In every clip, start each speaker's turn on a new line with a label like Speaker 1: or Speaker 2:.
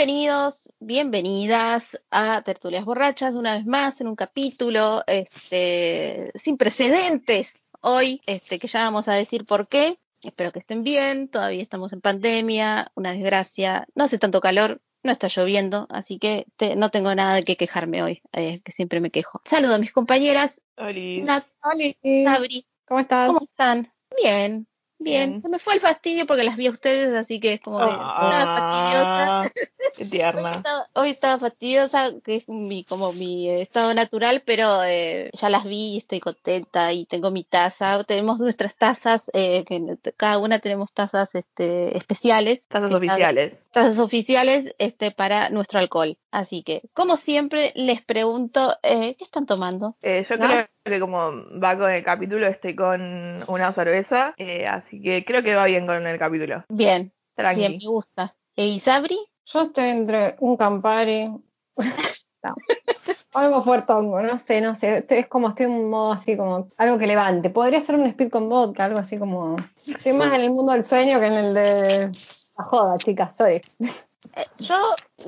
Speaker 1: Bienvenidos, bienvenidas a Tertulias Borrachas una vez más en un capítulo este, sin precedentes hoy, este, que ya vamos a decir por qué. Espero que estén bien, todavía estamos en pandemia, una desgracia, no hace tanto calor, no está lloviendo, así que te- no tengo nada de qué quejarme hoy, eh, que siempre me quejo. Saludo a mis compañeras, Nat, Sabri,
Speaker 2: ¿Cómo estás?
Speaker 1: ¿cómo están? Bien, bien.
Speaker 3: Bien.
Speaker 1: Se me fue el fastidio porque las vi a ustedes, así que es como que estaba fastidiosa.
Speaker 3: Qué
Speaker 1: Hoy
Speaker 3: tierna.
Speaker 1: estaba, hoy estaba fastidiosa, que es mi, como mi eh, estado natural, pero eh, ya las vi y estoy contenta y tengo mi taza. Tenemos nuestras tazas, eh, que cada una tenemos tazas este, especiales.
Speaker 3: Tazas
Speaker 1: cada-
Speaker 3: oficiales.
Speaker 1: Tazas oficiales este, para nuestro alcohol. Así que, como siempre, les pregunto, eh, ¿qué están tomando?
Speaker 4: Eh, yo
Speaker 1: ¿No?
Speaker 4: creo que como va con el capítulo, estoy con una cerveza, eh, así que creo que va bien con el capítulo.
Speaker 1: Bien,
Speaker 4: Tranqui.
Speaker 1: bien, me gusta. ¿E Isabri?
Speaker 2: Yo estoy entre un Campari. No. Algo fuertongo, no sé, no sé. Estoy- es como estoy en un modo así como algo que levante. Podría ser un speed con vodka, algo así como. Estoy más en el mundo del sueño que en el de la joda, chicas, sorry.
Speaker 1: Eh, Yo,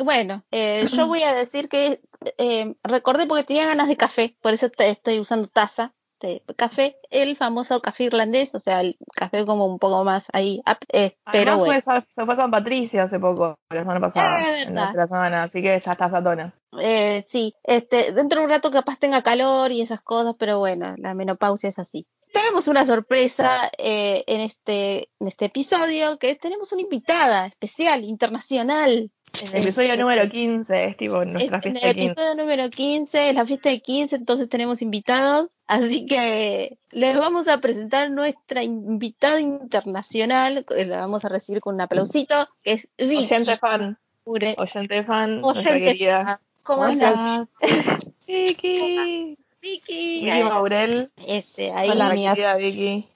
Speaker 1: bueno, eh, yo voy a decir que eh, recordé porque tenía ganas de café, por eso te- estoy usando taza de café, el famoso café irlandés, o sea, el café como un poco más ahí, eh, pero
Speaker 4: Además
Speaker 1: bueno.
Speaker 4: fue, Sa- se fue San Patricio hace poco, la semana pasada,
Speaker 1: Ah,
Speaker 4: en la semana, así que ya está satona.
Speaker 1: Eh, sí, este, dentro de un rato capaz tenga calor y esas cosas, pero bueno, la menopausia es así. Tenemos una sorpresa eh, en este en este episodio, que tenemos una invitada especial, internacional.
Speaker 4: En el episodio
Speaker 1: Este,
Speaker 4: número 15, es tipo nuestra
Speaker 1: Es-
Speaker 4: fiesta
Speaker 1: el
Speaker 4: de 15.
Speaker 1: episodio número 15, es la fiesta de 15, entonces tenemos invitados. Así que les vamos a presentar nuestra invitada internacional, la vamos a recibir con un aplausito, que es Vicky.
Speaker 4: Oyente fan, oyente fan,
Speaker 1: Oyente fan. ¿Cómo estás,
Speaker 4: Vicky.
Speaker 1: Vicky?
Speaker 4: Vicky Maurel.
Speaker 1: Este, ahí,
Speaker 4: Hola, querida Vicky.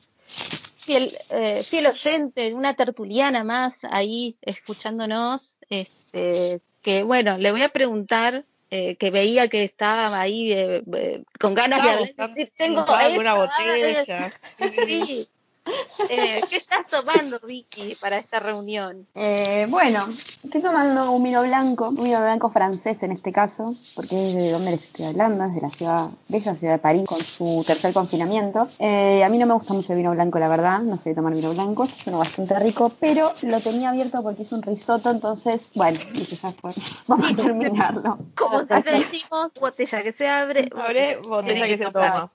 Speaker 1: fiel, eh, fiel oyente, una tertuliana más ahí escuchándonos. Este, que bueno, le voy a preguntar. eh, que veía que estaba ahí eh, eh, con ganas de hablar,
Speaker 4: buscando-
Speaker 1: tengo
Speaker 4: alguna botella.
Speaker 1: Sí. Eh, ¿Qué estás tomando, Vicky, para esta reunión?
Speaker 5: Eh, bueno, estoy tomando un vino blanco, un vino blanco francés en este caso, porque es de donde les estoy hablando, es de la ciudad, bella ciudad de París, con su tercer confinamiento. Eh, a mí no me gusta mucho el vino blanco, la verdad, no sé tomar vino blanco, es uno bastante rico, pero lo tenía abierto porque hice un risotto, entonces, bueno, dije, ya fue, vamos a terminarlo.
Speaker 1: Como
Speaker 5: Perfecto.
Speaker 1: decimos, botella que se abre,
Speaker 4: Abre botella que se toma.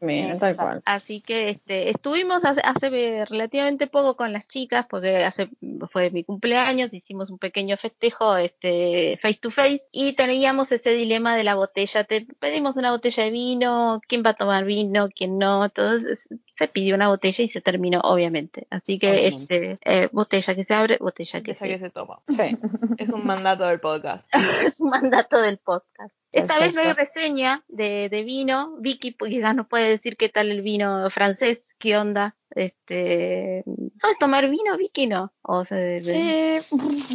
Speaker 2: Mira, tal cual.
Speaker 1: Así que este, estuvimos hace, hace relativamente poco con las chicas, porque hace fue mi cumpleaños, hicimos un pequeño festejo este, face to face y teníamos ese dilema de la botella. Te pedimos una botella de vino, quién va a tomar vino, quién no. Entonces se pidió una botella y se terminó, obviamente. Así que
Speaker 5: Obviamente.
Speaker 1: este, eh, botella que se abre, botella que
Speaker 4: Botella que
Speaker 1: se
Speaker 4: se toma.
Speaker 2: Sí.
Speaker 4: Es un mandato del podcast.
Speaker 1: es un mandato del podcast. Esta vez no hay reseña de, de vino. Vicky pues, quizás nos puede decir qué tal el vino francés, qué onda. Este, ¿Sabes tomar vino, Vicky? No. O sea, de- de-
Speaker 5: Eh,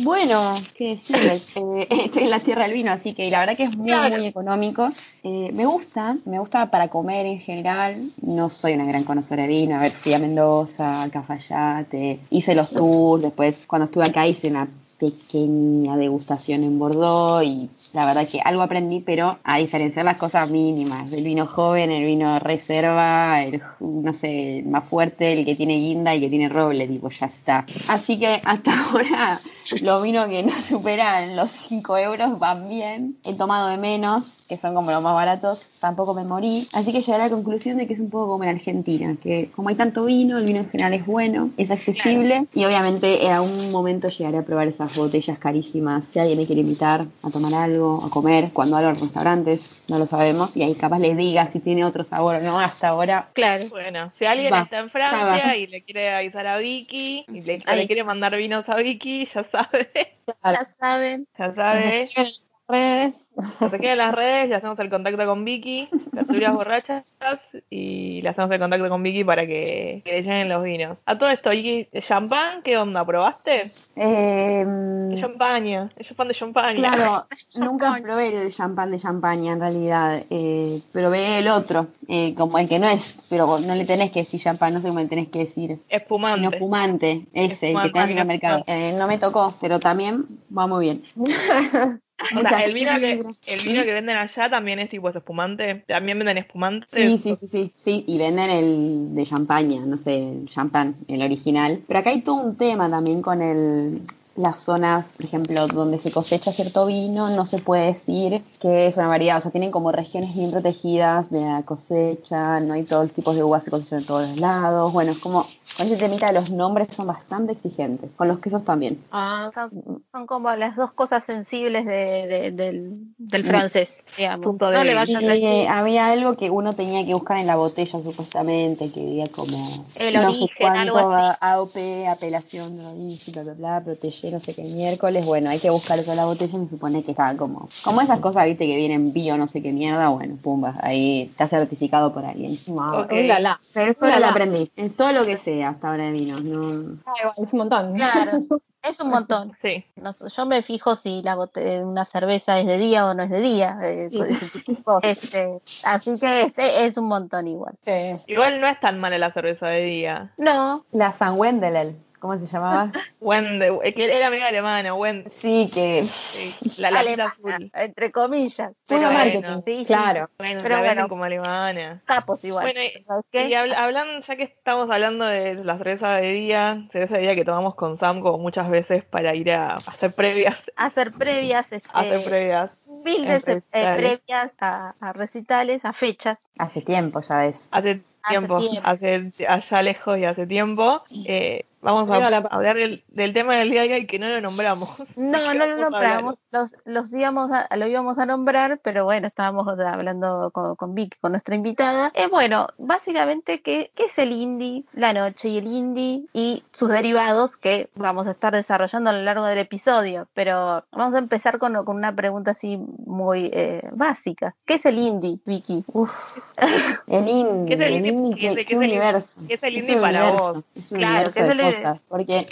Speaker 5: bueno, qué decirles, eh, estoy en la tierra del vino, así que la verdad que es muy,
Speaker 1: Claro.
Speaker 5: muy económico. Eh, me gusta, me gusta para comer en general. No soy una gran conocedora de vino. A ver, fui a Mendoza, a Cafayate, hice los tours. Después, cuando estuve acá, hice una pequeña degustación en Bordeaux y la verdad que algo aprendí, pero a diferenciar las cosas mínimas, el vino joven, el vino reserva, el, no sé, más fuerte, el que tiene guinda y el que tiene roble, tipo, ya está. Así que hasta ahora los vinos que no superan los 5 euros van bien. He tomado de menos, que son como los más baratos, tampoco me morí. Así que llegué a la conclusión de que es un poco como en Argentina, que como hay tanto vino, el vino en general es bueno, es accesible y obviamente en algún momento llegaré a probar esas botellas carísimas. Si alguien me quiere invitar a tomar algo, a comer, cuando hablo en restaurantes, no lo sabemos y ahí capaz les diga si tiene otro sabor o no hasta ahora.
Speaker 1: Claro.
Speaker 4: Bueno, si alguien
Speaker 5: Va,
Speaker 4: está en
Speaker 5: va.
Speaker 4: Francia y le quiere avisar a Vicky, y le quiere mandar vinos a Vicky, ya sabe,
Speaker 1: Ya saben.
Speaker 4: ya sabe.
Speaker 2: Redes.
Speaker 4: Que se quede en las redes, le hacemos el contacto con Vicky, tertulias borrachas, y le hacemos el contacto con Vicky para que, que le lleguen los vinos. A todo esto, ¿y champán? ¿Qué onda? ¿Probaste?
Speaker 5: Eh,
Speaker 4: champaña, es champán de champaña.
Speaker 5: Claro, nunca probé el champán de champaña en realidad. Eh, probé el otro, eh, como el que no es, pero no le tenés que decir champán, no sé cómo le tenés que decir.
Speaker 4: Espumante.
Speaker 5: Sino fumante, ese, el que
Speaker 4: Espumante,
Speaker 5: está en el
Speaker 4: no.
Speaker 5: supermercado. Eh, no me tocó, pero también va muy bien.
Speaker 4: O sea, el vino, que, el vino que venden allá también es tipo espumante. También venden espumante.
Speaker 5: Sí, sí, sí, sí, sí, y venden el de champaña, no sé, el champán, el original. Pero acá hay todo un tema también con el las zonas, por ejemplo, donde se cosecha cierto vino, no se puede decir que es una variedad, o sea, tienen como regiones bien protegidas de la cosecha, no hay todos tipos de uvas se cosechan en todos los lados, bueno, es como, con ese temita los nombres son bastante exigentes, con los quesos también.
Speaker 1: Ah, son, son como las dos cosas sensibles de- de- del, del
Speaker 5: Mm.
Speaker 1: francés, digamos.
Speaker 4: Punto
Speaker 1: no le vayas
Speaker 5: había algo que uno tenía que buscar en la botella supuestamente, que diga como
Speaker 1: El
Speaker 5: no
Speaker 1: origen,
Speaker 5: sé cuánto
Speaker 1: algo así.
Speaker 5: AOP, apelación de origen, bla bla bla, protege no sé qué miércoles, bueno, hay que buscar eso en la botella y se supone que está como, como esas cosas, viste, que vienen bio, no sé qué mierda, bueno, pumba, ahí está certificado por alguien.
Speaker 4: Ok.
Speaker 2: Ulala.
Speaker 5: Pero eso lo aprendí, es todo lo que sé hasta ahora de vinos, no...
Speaker 2: Ah, igual, es un montón.
Speaker 1: Claro, es un montón.
Speaker 4: Sí.
Speaker 1: No sé, yo me fijo si la bote- una cerveza es de día o no es de día. eh,
Speaker 2: Sí.
Speaker 1: cosas. Este, así que este es un montón igual.
Speaker 2: Sí.
Speaker 4: Igual no es tan mala la cerveza de día.
Speaker 1: No,
Speaker 5: La San Wendelel, ¿cómo se llamaba?
Speaker 4: Wende, que era medio alemana, Wende.
Speaker 5: sí, que...
Speaker 4: Sí, la
Speaker 1: alemana,
Speaker 4: azul.
Speaker 1: entre comillas.
Speaker 5: Puro
Speaker 1: Pero
Speaker 5: marketing,
Speaker 1: bueno, sí, sí,
Speaker 5: claro.
Speaker 4: Bueno,
Speaker 1: Pero
Speaker 4: la
Speaker 1: bueno.
Speaker 4: como alemana.
Speaker 1: capos igual.
Speaker 4: Bueno, y-
Speaker 1: ¿Sabes qué?
Speaker 4: Y habl- hablando, ya que estamos hablando de la cerveza de día, cerveza de día que tomamos con Sam como muchas veces para ir a hacer previas,
Speaker 1: hacer previas, este,
Speaker 4: hacer previas.
Speaker 1: mil veces eh, previas a, a recitales, a fechas.
Speaker 5: Hace tiempo, ya ves.
Speaker 4: Hace
Speaker 1: Hace
Speaker 4: tiempo,
Speaker 1: tiempo.
Speaker 4: hace allá lejos y hace tiempo. Eh, vamos a hablar del, del tema del día de hoy que no lo nombramos.
Speaker 1: No,
Speaker 4: ¿De qué
Speaker 1: no lo nombramos, los, los íbamos a, lo íbamos a nombrar, pero bueno, estábamos hablando con, con Vicky, con nuestra invitada. Eh, bueno, básicamente, ¿qué, ¿qué es el indie, la noche y el indie y sus derivados que vamos a estar desarrollando a lo largo del episodio? Pero vamos a empezar con, con una pregunta así muy eh, básica. ¿Qué es el indie, Vicky?
Speaker 5: Uf. El indie,
Speaker 4: ¿Qué es el indie?
Speaker 5: Indie,
Speaker 4: ¿Qué es-
Speaker 5: qué,
Speaker 4: qué
Speaker 5: qué
Speaker 4: es el-
Speaker 5: universo.
Speaker 4: es el indie para
Speaker 5: universo,
Speaker 4: vos?
Speaker 5: Es un
Speaker 1: Claro,
Speaker 5: universo
Speaker 1: ¿qué es
Speaker 5: de cosas. Porque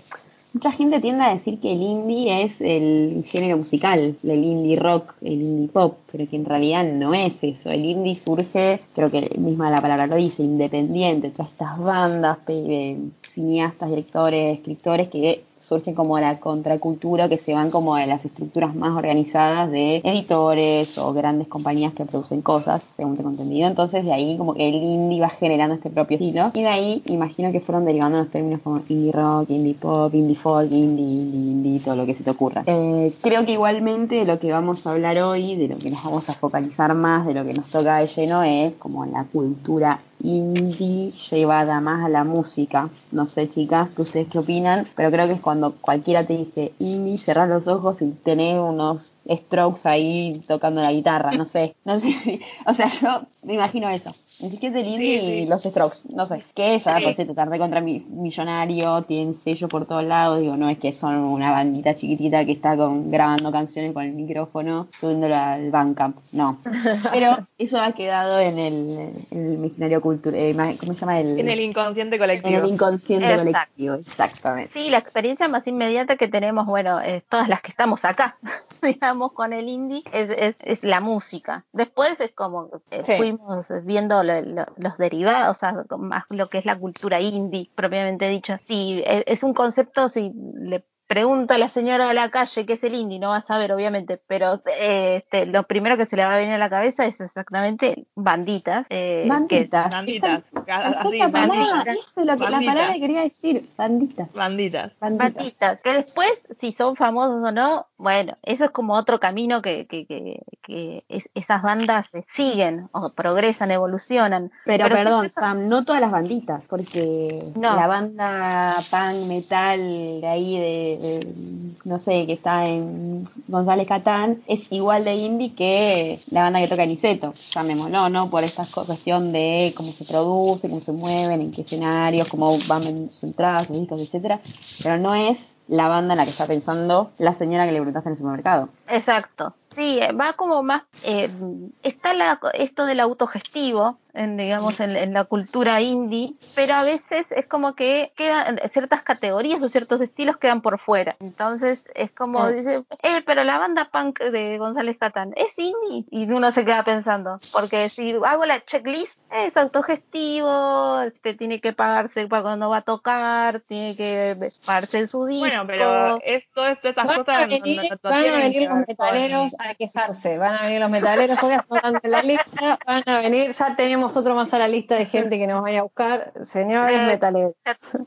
Speaker 5: mucha gente tiende a decir que el indie es el género musical, el indie rock, el indie pop, pero que en realidad no es eso. El indie surge, creo que misma la palabra lo dice, independiente, todas estas bandas, eh, cineastas, directores, escritores que surgen como la contracultura, que se van como de las estructuras más organizadas de editores o grandes compañías que producen cosas, según tengo entendido. Entonces de ahí como que el indie va generando este propio estilo. Y de ahí imagino que fueron derivando los términos como indie rock, indie pop, indie folk, indie, indie, indie, todo lo que se te ocurra. Eh, creo que igualmente de lo que vamos a hablar hoy, de lo que nos vamos a focalizar más, de lo que nos toca de lleno es como la cultura indie llevada más a la música. No sé, chicas, que ustedes qué opinan, pero creo que es cuando cualquiera te dice indie, cerrás los ojos y tenés unos strokes ahí tocando la guitarra, no sé. No sé, o sea, yo me imagino eso. Ni siquiera es
Speaker 4: Sí, sí.
Speaker 5: y los strokes, no sé. Que ya
Speaker 4: Sí.
Speaker 5: por cierto, tardé contra mi millonario, tienen sello por todos lados, digo, no es que son una bandita chiquitita que está con, grabando canciones con el micrófono, subiéndolo al Bandcamp, no. Pero eso ha quedado en el, en el imaginario cultural, ¿cómo se llama? El,
Speaker 4: En el inconsciente
Speaker 5: en
Speaker 4: colectivo.
Speaker 5: el inconsciente
Speaker 1: Exacto.
Speaker 5: colectivo, exactamente.
Speaker 1: Sí, la experiencia más inmediata que tenemos, bueno, eh, todas las que estamos acá, digamos, con el indie, es, es, es la música. Después es como eh,
Speaker 2: Sí.
Speaker 1: fuimos viendo lo- lo- los derivados, o sea, más lo que es la cultura indie, propiamente dicho. Sí, es, es un concepto, si le pregunta a la señora de la calle qué es el indie, no va a saber, obviamente, pero eh, este, lo primero que se le va a venir a la cabeza es exactamente banditas. eh, que-
Speaker 5: Banditas.
Speaker 4: Banditas.
Speaker 5: Esa-
Speaker 4: Así,
Speaker 5: palabra,
Speaker 4: banditas.
Speaker 5: eso es lo que, la palabra que quería decir. Banditas.
Speaker 4: Banditas.
Speaker 5: Banditas.
Speaker 1: banditas, que después, si son famosos o no, bueno, eso es como otro camino que, que, que, que es- esas bandas siguen o progresan, evolucionan.
Speaker 5: Pero,
Speaker 1: Pero
Speaker 5: perdón,
Speaker 1: esa-
Speaker 5: Sam, no todas las banditas, porque
Speaker 1: No.
Speaker 5: la banda punk metal de ahí de, de, no sé, que está en González Catán, es igual de indie que la banda que toca Niceto, llamémoslo, ¿no? Por esta cuestión de cómo se produce, cómo se mueven, en qué escenarios, cómo van sus entradas, sus discos, etcétera, pero no es la banda en la que está pensando la señora que le preguntaste en el supermercado.
Speaker 1: Exacto. Sí, eh, va como más. eh, está la, esto del autogestivo, en, digamos, en, en la cultura indie, pero a veces es como que quedan ciertas categorías o ciertos estilos quedan por fuera. Entonces es como
Speaker 5: Ah.
Speaker 1: dice, eh, pero la banda punk de González Catán es indie y uno se queda pensando, porque si hago la checklist es autogestivo, este, tiene que pagarse para cuando va a tocar, tiene que pagarse su disco.
Speaker 4: Bueno, pero es esto, esas
Speaker 2: Van a
Speaker 4: cosas no-
Speaker 2: venir, van a venir los metaleros a quejarse, van a venir los metaleros porque están en la lista, van a venir, ya tenemos otro más a la lista de gente que nos vaya a buscar, señores
Speaker 1: Eh,
Speaker 2: metaleros.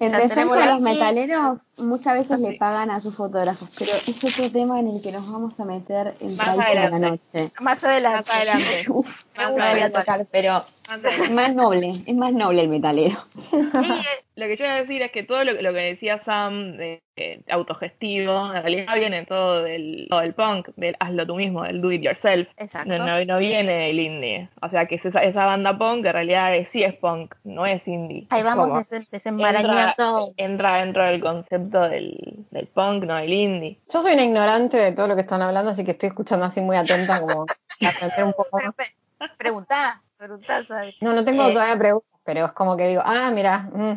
Speaker 5: En defensa
Speaker 1: tenemos
Speaker 5: de los metaleros, muchas veces le pagan a sus fotógrafos, pero es otro tema en el que nos vamos a meter en
Speaker 4: Más
Speaker 5: Raíces de la
Speaker 4: adelante.
Speaker 5: noche.
Speaker 1: Más adelante.
Speaker 4: Más adelante.
Speaker 5: Uf,
Speaker 4: Más
Speaker 5: no lo voy a
Speaker 4: adelante.
Speaker 5: tocar, pero
Speaker 4: Más adelante.
Speaker 5: es más noble, es más noble el metalero.
Speaker 1: Sí, eh,
Speaker 4: Lo que yo iba a decir es que todo lo, lo que decía Sam de eh, autogestivo, en realidad viene todo del, todo del punk, del hazlo tú mismo, del do it yourself.
Speaker 1: exacto.
Speaker 4: No, no, no viene del indie. O sea que es esa, esa banda punk en realidad es- sí es punk, no es indie.
Speaker 1: Ahí vamos desenmarañando.
Speaker 4: entra dentro del concepto del, del punk, no del indie.
Speaker 2: Yo soy una ignorante de todo lo que están hablando, así que estoy escuchando así muy atenta como aprender un poco.
Speaker 1: Preguntá, preguntá, ¿sabes?
Speaker 2: No, no tengo
Speaker 1: Eh,
Speaker 2: todavía preguntas, pero es como que digo, ah, mira, mm,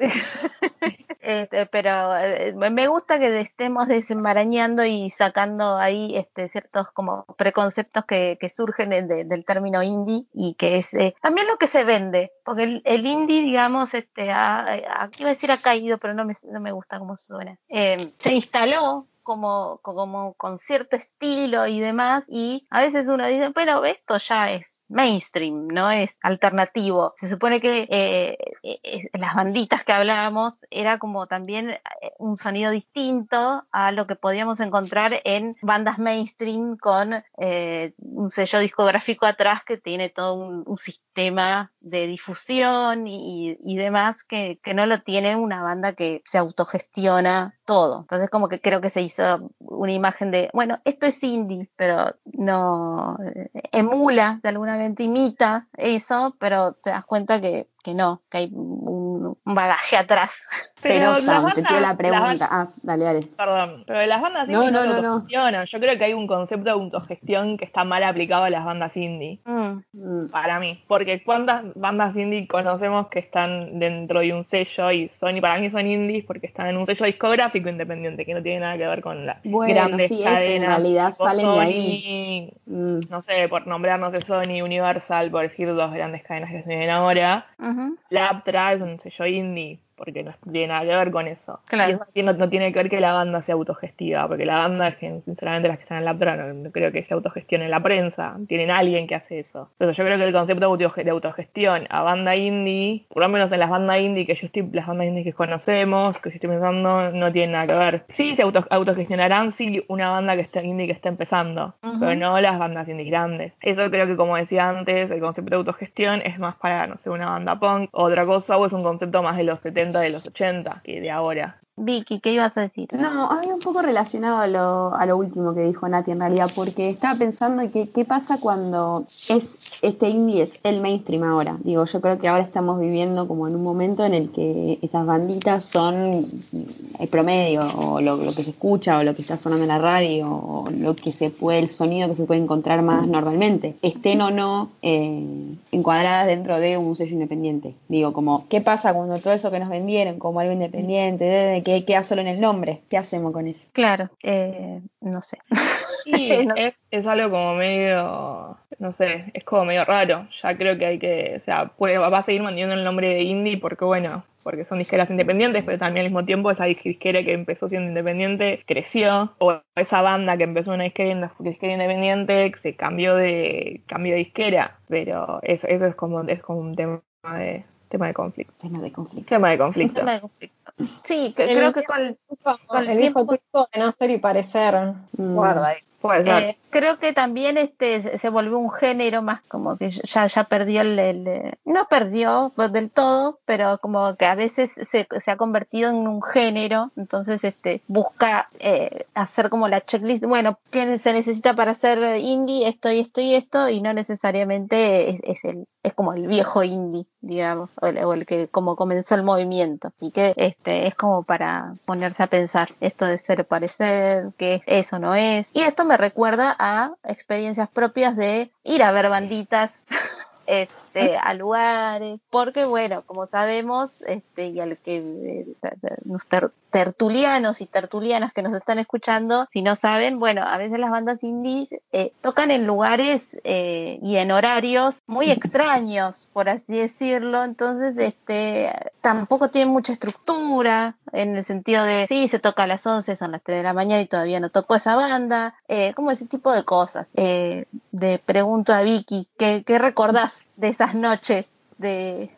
Speaker 1: Este, pero eh, me gusta que estemos desenmarañando y sacando ahí este, ciertos como preconceptos que, surgen de- de- del término indie y que es eh, también lo que se vende, porque el, el indie, digamos, este, ha, ha- iba a decir ha caído, pero no me, no me gusta cómo suena. Eh, se instaló como, como con cierto estilo y demás, y a veces uno dice, pero esto ya es mainstream, no es alternativo. Se supone que eh, eh, las banditas que hablábamos era como también eh, un sonido distinto a lo que podíamos encontrar en bandas mainstream con eh, un sello discográfico atrás que tiene todo un, sistema de difusión y, demás que no lo tiene una banda que se autogestiona todo. Entonces como que creo que se hizo una imagen de, bueno, esto es indie, pero no eh, emula de alguna manera, imita eso, pero te das cuenta que, que no, que hay un, un bagaje atrás.
Speaker 5: Pero,
Speaker 4: las
Speaker 5: Sam, te pido la pregunta. Ah, dale, dale.
Speaker 4: Perdón, pero las bandas indie
Speaker 5: no,
Speaker 4: no,
Speaker 5: no, no.
Speaker 4: Yo creo que hay un concepto de autogestión que está mal aplicado a las bandas indie.
Speaker 1: Mm.
Speaker 4: Para mí, porque cuántas bandas indie conocemos que están dentro de un sello y son, y para mí son indies porque están en un sello discográfico independiente que no tiene nada que ver con las
Speaker 5: Bueno,
Speaker 4: grandes
Speaker 5: sí, eso, en
Speaker 4: cadenas.
Speaker 5: realidad salen de
Speaker 4: Sony,
Speaker 5: ahí. Mm.
Speaker 4: No sé, por nombrar, no sé, Sony, Universal, por decir dos grandes cadenas que se ven ahora.
Speaker 1: ujú.
Speaker 4: Laptra es un sello indie, porque no tiene nada que ver con eso.
Speaker 1: Claro.
Speaker 4: Y eso no, no tiene que ver que la banda sea autogestiva, porque la banda, sinceramente, las que están en Laptra no, no creo que se autogestione la prensa, tienen alguien que hace eso. Entonces yo creo que el concepto de autoge- de autogestión a banda indie, por lo menos en las bandas indie que yo estoy, las bandas indie que conocemos, que yo estoy pensando, no tiene nada que ver. Sí se auto, autogestionarán si una banda que está indie que está empezando, pero no las bandas indies grandes. Eso creo que como decía antes, el concepto de autogestión es más para, no sé, una banda punk, otra cosa, o es un concepto más de los 70, de los 80, que de ahora.
Speaker 1: Vicky, ¿qué ibas a decir?
Speaker 5: No, había un poco relacionado a lo, a lo último que dijo Nati en realidad, porque estaba pensando en que qué pasa cuando es este indie es el mainstream ahora. Digo, yo creo que ahora estamos viviendo como en un momento en el que esas banditas son el promedio, o lo, lo que se escucha, o lo que está sonando en la radio, o lo que se puede, el sonido que se puede encontrar más normalmente, estén o no eh, encuadradas dentro de un sello independiente. Digo, como, ¿qué pasa cuando todo eso que nos vendieron como algo independiente, de, de que queda solo en el nombre? ¿Qué hacemos con eso?
Speaker 1: Claro, eh, no sé.
Speaker 4: Sí,
Speaker 1: No.
Speaker 4: es, es algo como medio. no sé, es como medio raro. Ya creo que hay que, o sea, puede, va a seguir manteniendo el nombre de indie porque, bueno, porque son disqueras independientes, pero también al mismo tiempo esa disquera que empezó siendo independiente creció, o esa banda que empezó una disquera, disquera independiente se cambió de cambio de disquera, pero eso, eso es como es como un tema de tema de conflicto.
Speaker 5: Tema de conflicto.
Speaker 4: Tema de conflicto.
Speaker 1: Tema de conflicto. Sí, que creo que con,
Speaker 2: Con
Speaker 1: Con el
Speaker 2: el hijo
Speaker 1: tiempo-
Speaker 2: tuyo de no ser y parecer.
Speaker 5: Mm.
Speaker 4: Guarda ahí. Ser.
Speaker 1: Eh, creo que también este se- volvió un género más como que ya ya perdió el, eh, no perdió del todo pero como que a veces se, se ha convertido en un género entonces este busca eh, hacer como la checklist bueno qué se necesita para hacer indie esto y esto y esto y no necesariamente es, es el es como el viejo indie digamos o el, o el que como comenzó el movimiento y que este es como para ponerse a pensar esto de ser parecer que eso no es. Y esto me recuerda a experiencias propias de ir a ver banditas este, a lugares, porque bueno, como sabemos, este, y al que los ter- tertulianos y tertulianas que nos están escuchando, si no saben, bueno, a veces las bandas indies eh, tocan en lugares eh, y en horarios muy extraños, por así decirlo, entonces este tampoco tienen mucha estructura, en el sentido de, sí, se toca a las 11, son las 3 de la mañana y todavía no tocó esa banda, eh, como ese tipo de cosas. Eh, de pregunto a Vicky, ¿qué, qué recordás de esas noches? De,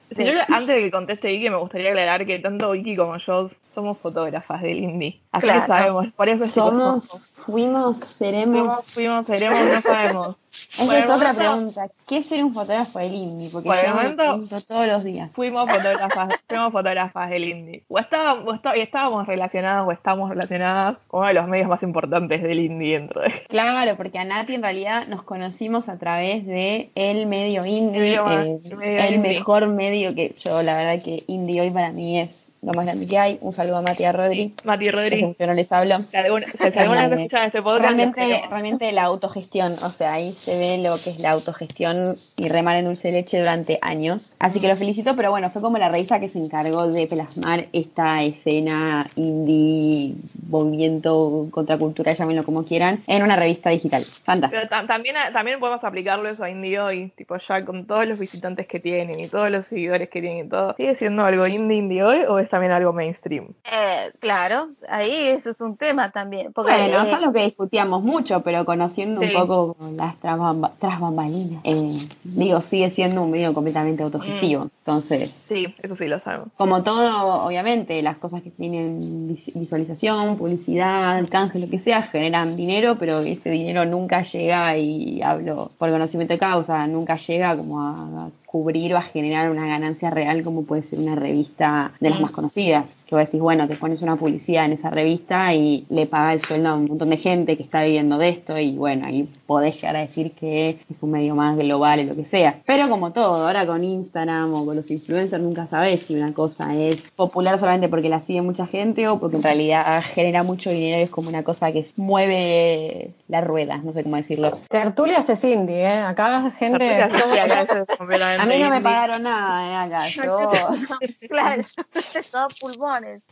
Speaker 4: antes de que conteste Vicky, me gustaría aclarar que tanto Vicky como yo somos fotógrafas del indie. Así
Speaker 1: Claro.
Speaker 4: que sabemos, por eso
Speaker 5: Somos, fuimos, seremos.
Speaker 4: Fuimos, fuimos, seremos, no sabemos.
Speaker 5: Esa
Speaker 4: el
Speaker 5: es otra
Speaker 4: momento-
Speaker 5: pregunta. ¿Qué es ser un fotógrafo del indie? Porque
Speaker 4: Por el
Speaker 5: yo me pregunto todos los días.
Speaker 4: Fuimos fotógrafas, fuimos fotógrafas del indie. O estábamos, o estábamos relacionadas o estamos relacionadas con uno de los medios más importantes del indie dentro de.
Speaker 5: Claro, porque a Nati en realidad nos conocimos a través de el medio indie,
Speaker 4: El medio-
Speaker 5: eh,
Speaker 4: el medio
Speaker 5: el
Speaker 4: indie.
Speaker 5: mejor medio que yo, la verdad que indie hoy para mí es lo más grande que hay. Un saludo a a Rodri,
Speaker 4: Mati
Speaker 5: que
Speaker 4: Rodríguez.
Speaker 5: mucho no les hablo.
Speaker 4: Si alguna, si alguna vez escuchan este podcast, los
Speaker 5: Realmente, realmente la autogestión, o sea, ahí se ve lo que es la autogestión y remar en dulce de leche durante años. Así que lo felicito, pero bueno, fue como la revista que se encargó de plasmar esta escena indie, movimiento, contracultura, llámenlo como quieran, en una revista digital. Fantástico.
Speaker 4: Pero ta- también, también podemos aplicarlo eso a indie hoy, tipo ya con todos los visitantes que tienen y todos los seguidores que tienen y todo. ¿Sigue siendo algo indie indie hoy o es también algo mainstream?
Speaker 1: eh, claro, ahí eso es un tema también. Porque,
Speaker 5: Bueno,
Speaker 1: eh,
Speaker 5: es algo que discutíamos mucho, pero conociendo
Speaker 4: Sí.
Speaker 5: un poco las tras, bamba- tras bambalinas, eh, digo, sigue siendo un medio completamente autogestivo. Entonces,
Speaker 4: Sí, eso sí lo sabemos.
Speaker 5: como todo, obviamente, las cosas que tienen vis- visualización, publicidad, canje, lo que sea, generan dinero, pero ese dinero nunca llega, y hablo por conocimiento de causa, nunca llega como a, a cubrir o a generar una ganancia real como puede ser una revista de las más conocidas. Que vos decís, bueno, te pones una publicidad en esa revista y le paga el sueldo a un montón de gente que está viviendo de esto y bueno, ahí podés llegar a decir que es un medio más global o lo que sea. Pero como todo, ahora con Instagram o con los influencers nunca sabés si una cosa es popular solamente porque la sigue mucha gente o porque en realidad genera mucho dinero y es como una cosa que mueve la rueda, no sé cómo decirlo.
Speaker 2: Tertulias es indie, ¿eh? Acá la gente.
Speaker 5: A mí no me pagaron nada eh, acá, yo...
Speaker 1: claro, todos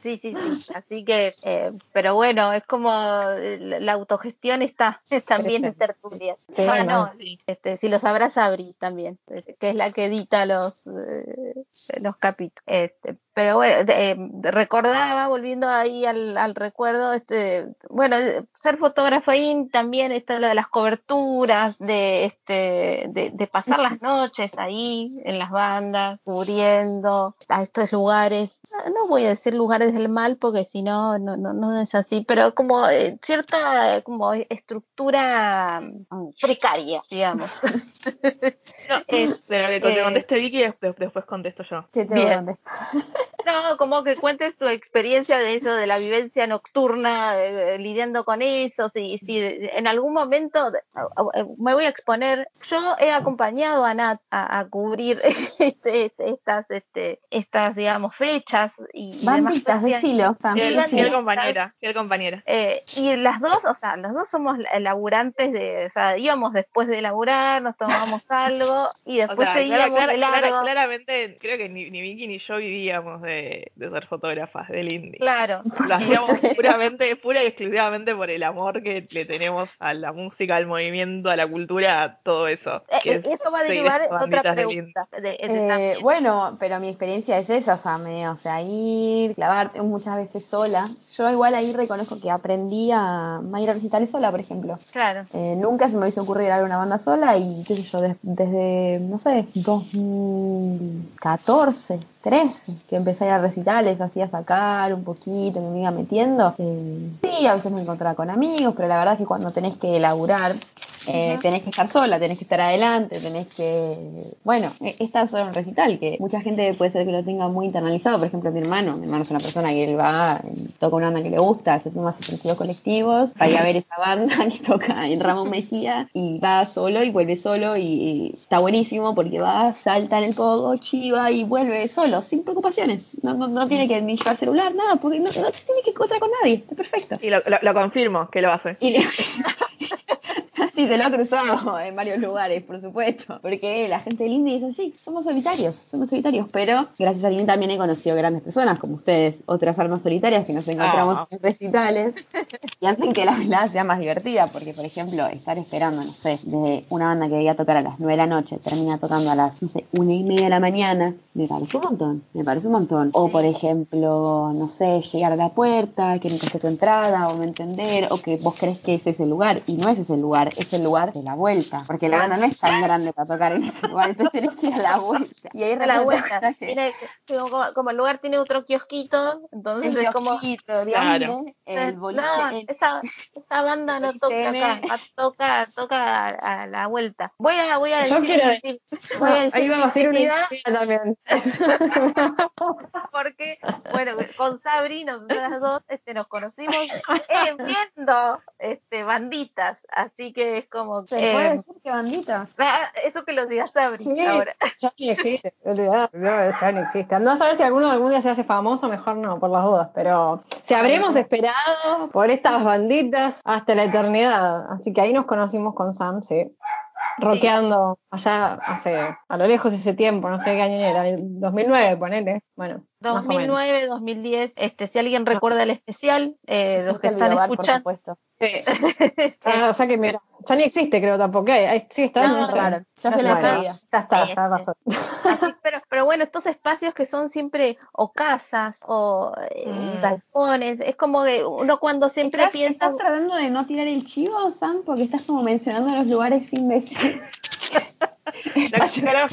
Speaker 1: Sí, sí, sí. Así que, eh, pero bueno, es como eh, la autogestión está también en tertulia.
Speaker 2: Sí,
Speaker 1: Ah,
Speaker 2: no.
Speaker 1: no, este, si lo sabrás Sabri también, eh, que es la que edita los, eh, los capítulos. Este, pero bueno, eh, recordaba, volviendo ahí al, al recuerdo, este, bueno, eh, ser fotógrafo ahí también está lo de las coberturas, de este, de, de pasar las noches ahí en las bandas, cubriendo a estos lugares. No, no voy a decir lugares del mal porque si no, no, es así, pero como eh, cierta como estructura mm, precaria, digamos.
Speaker 4: No, de lo que te conteste Vicky, después, después contesto yo.
Speaker 5: ¿Qué te
Speaker 1: Bien. No, como que cuentes tu experiencia de eso, de la vivencia nocturna, eh, lidiando con eso, si, si en algún momento de- eh, me voy a exponer. Yo he acompañado a Nat a, a cubrir este, este, estas, este, estas, digamos, fechas y,
Speaker 5: Banditas,
Speaker 1: Sí, Banditas.
Speaker 4: compañera, fiel compañera.
Speaker 1: Eh, y las dos, o sea, los dos somos la- laburantes de, o sea, íbamos después de laburar, nos tomábamos algo y
Speaker 4: O
Speaker 1: después
Speaker 4: sea, clara-
Speaker 1: seguíamos
Speaker 4: clara-
Speaker 1: de
Speaker 4: clara-
Speaker 1: largo.
Speaker 4: claramente, creo que ni, ni Vicky ni yo vivíamos de, de ser fotógrafas del indie.
Speaker 1: Claro.
Speaker 4: Lo hacíamos puramente, pura y exclusivamente por el amor que le tenemos a la música, al movimiento, a la cultura, a todo eso.
Speaker 1: Eh,
Speaker 4: que
Speaker 1: eh,
Speaker 4: es
Speaker 1: eso va a derivar otra pregunta. de- de-
Speaker 5: Eh, bueno, pero mi experiencia es esa, o sea, me- o sea, ir, clavarte muchas veces sola. Yo igual ahí reconozco que aprendí a, a ir a recitales sola, por ejemplo.
Speaker 1: Claro.
Speaker 5: Eh, nunca se me hizo ocurrir ir a una banda sola y qué sé yo, des- desde, no sé, 2014, 13, que empecé a ir a recitales, hacía sacar un poquito, me iba metiendo. Eh, sí, a veces me encontraba con amigos, pero la verdad es que cuando tenés que elaborar, eh, tenés que estar sola, tenés que estar adelante, tenés que... Bueno, e- esta es solo un recital, que mucha gente puede ser que lo tenga muy internalizado, por ejemplo mi hermano, mi hermano es una persona que él va, toca una banda que le gusta, se toma sus sentidos colectivos, para ir a ver esa banda que toca en Ramón Mejía, y va solo y vuelve solo, y, y está buenísimo porque va, salta en el pogo, chiva y vuelve solo, sin preocupaciones, no, no, no tiene que ni llevar celular, nada, porque no, no se tiene que encontrar con nadie, está perfecto.
Speaker 4: Y lo, lo- lo confirmo que lo hace.
Speaker 5: Y le- Sí, se lo ha cruzado en varios lugares, por supuesto. Porque la gente del indie es así, somos solitarios, somos solitarios. Pero gracias a Lin también he conocido grandes personas como ustedes, otras almas solitarias que nos encontramos
Speaker 4: Ah.
Speaker 5: en recitales y hacen que la velada sea más divertida. Porque, por ejemplo, estar esperando, no sé, de una banda que iba a tocar a las 9 de la noche, termina tocando a las, no sé, una y media de la mañana, me parece un montón, me parece un montón. O, por ejemplo, no sé, llegar a la puerta, que nunca esté tu entrada, o no entender, o que vos crees que ese es el lugar, y no es ese el lugar, es el lugar de la vuelta. Porque la banda no es tan grande para tocar en ese lugar, entonces tenés que ir a la vuelta. Y ahí
Speaker 1: a la vuelta. Tiene, como, como el lugar tiene otro kiosquito, entonces
Speaker 5: el
Speaker 1: es como.
Speaker 5: kiosquito,
Speaker 4: Claro.
Speaker 5: digamos, el boliche,
Speaker 1: no,
Speaker 5: el-
Speaker 1: esa, esa banda no toca acá, toca, toca a, a la vuelta. Voy a, voy a
Speaker 2: Yo
Speaker 1: decir,
Speaker 2: quiero
Speaker 1: sí, voy a decir
Speaker 2: Ahí vamos a hacer una también.
Speaker 1: porque, bueno, con Sabri, nosotras dos este, nos conocimos eh, viendo este, banditas, así que es como
Speaker 5: ¿Se
Speaker 1: que.
Speaker 5: puede decir que bandita?
Speaker 1: ah, eso que lo diga Sabri
Speaker 2: Sí,
Speaker 1: ahora.
Speaker 2: ya ni existe, olvidate, no, ya ni existe. Andá a saber si alguno algún día se hace famoso, mejor no, por las dudas. Pero si habremos esperado por estas banditas hasta la eternidad. Así que ahí nos conocimos con Sam, sí. Roqueando allá hace, a lo lejos ese tiempo, no sé qué año era, el 2009, ponele. Bueno.
Speaker 1: 2009, 2010, este, si alguien recuerda el especial, eh, los que
Speaker 5: El
Speaker 1: están
Speaker 5: videobar, por
Speaker 1: escuchando,
Speaker 5: supuesto.
Speaker 2: Sí. Ah, o sea que mira, ya ni existe, creo tampoco. Sí está,
Speaker 1: No,
Speaker 2: no,
Speaker 5: raro. Ya
Speaker 2: No
Speaker 5: se la sabía.
Speaker 2: Ya está,
Speaker 1: Sí,
Speaker 2: ya pasó.
Speaker 1: Así, pero, pero bueno, estos espacios que son siempre o casas o eh,
Speaker 4: Mm.
Speaker 1: galpones, es como que uno cuando siempre
Speaker 5: ¿Estás,
Speaker 1: piensa,
Speaker 5: estás tratando de no tirar el chivo, Sam? Porque estás como mencionando los lugares sin decir.
Speaker 4: No, que- no queremos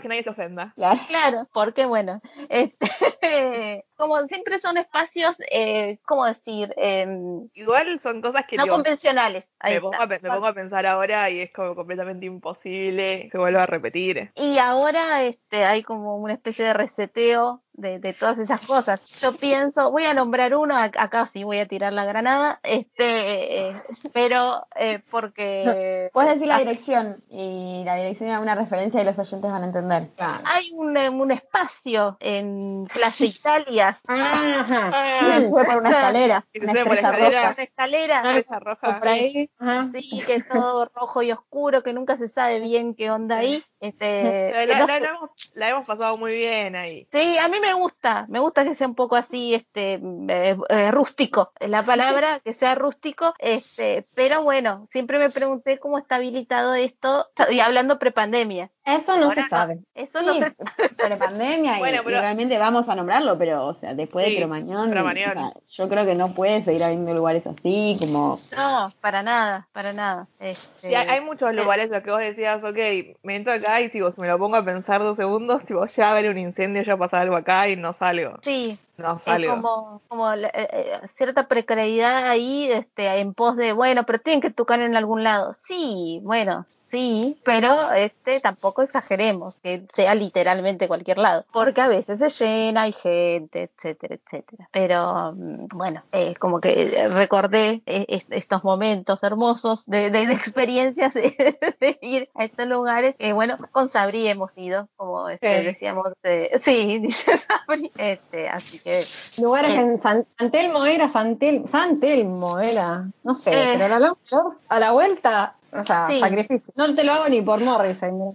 Speaker 4: que- nadie se ofenda.
Speaker 5: Claro.
Speaker 1: claro, porque bueno, este, como siempre son espacios, eh, ¿cómo decir? Em,
Speaker 4: Igual son cosas que
Speaker 1: no
Speaker 4: digo,
Speaker 1: convencionales. Ahí
Speaker 4: me, pongo a, pe- me pongo a pensar ahora y es como completamente imposible que se vuelva a repetir.
Speaker 1: Y ahora este, hay como una especie de reseteo de, de todas esas cosas. Yo pienso, voy a nombrar uno, ac- acá sí voy a tirar la granada, este, eh, pero eh, porque
Speaker 5: Puedes decir la dirección y la dirección es una referencia y los oyentes van a entender.
Speaker 1: hay un, eh, un espacio en Plaza Italia,
Speaker 2: Ajá.
Speaker 4: Ah,
Speaker 5: Se sube por una escalera,
Speaker 4: Y se
Speaker 5: una
Speaker 4: sube por
Speaker 5: estrella
Speaker 4: escalera.
Speaker 5: roja.
Speaker 1: una escalera,
Speaker 4: roja.
Speaker 2: Por ahí. Ajá.
Speaker 1: sí, que es todo rojo y oscuro, que nunca se sabe bien qué onda ahí. Este,
Speaker 4: La,
Speaker 1: no
Speaker 4: hemos, la hemos pasado muy bien ahí.
Speaker 1: Sí, a mí me gusta, me gusta que sea un poco así, este, eh, eh, rústico, es la palabra, que sea rústico, este, pero bueno, siempre me pregunté cómo está habilitado esto, y hablando prepandemia,
Speaker 2: Eso no
Speaker 1: Ahora
Speaker 2: se sabe.
Speaker 1: eso no
Speaker 5: Sí,
Speaker 1: sé,
Speaker 5: pero pandemia y,
Speaker 4: Bueno, pero-
Speaker 5: y realmente vamos a nombrarlo, pero sea, después
Speaker 4: Sí,
Speaker 5: de Cromañón,
Speaker 4: Cromañón.
Speaker 5: o sea, yo creo que no puede seguir habiendo lugares así, como
Speaker 1: no, para nada, para nada. Este,
Speaker 4: Sí, hay, hay muchos lugares los que vos decías, ok, me entro acá y si vos me lo pongo a pensar dos segundos, si vos ya haber un incendio, ya pasa algo acá y no salgo.
Speaker 1: sí,
Speaker 4: No
Speaker 1: es
Speaker 4: salgo.
Speaker 1: como, como eh, eh, cierta precariedad ahí, este, en pos de, bueno, pero tienen que tocar en algún lado. Sí, bueno, sí, pero este, tampoco exageremos que sea literalmente cualquier lado, porque a veces se llena, hay gente, etcétera, etcétera. Pero mm, bueno, eh, como que recordé eh, est- estos momentos hermosos de, de- de experiencias de, de ir a estos lugares. que bueno, con Sabri hemos ido, como este, decíamos, eh, sí, Sabri, este, así que
Speaker 2: Lugares
Speaker 1: Eh.
Speaker 2: en San, San Telmo era San Telmo, San Telmo era, no sé,
Speaker 1: Eh.
Speaker 2: pero a la, a la vuelta O sea,
Speaker 1: Sí.
Speaker 2: sacrificio. No te lo hago ni por Morrissey. mira.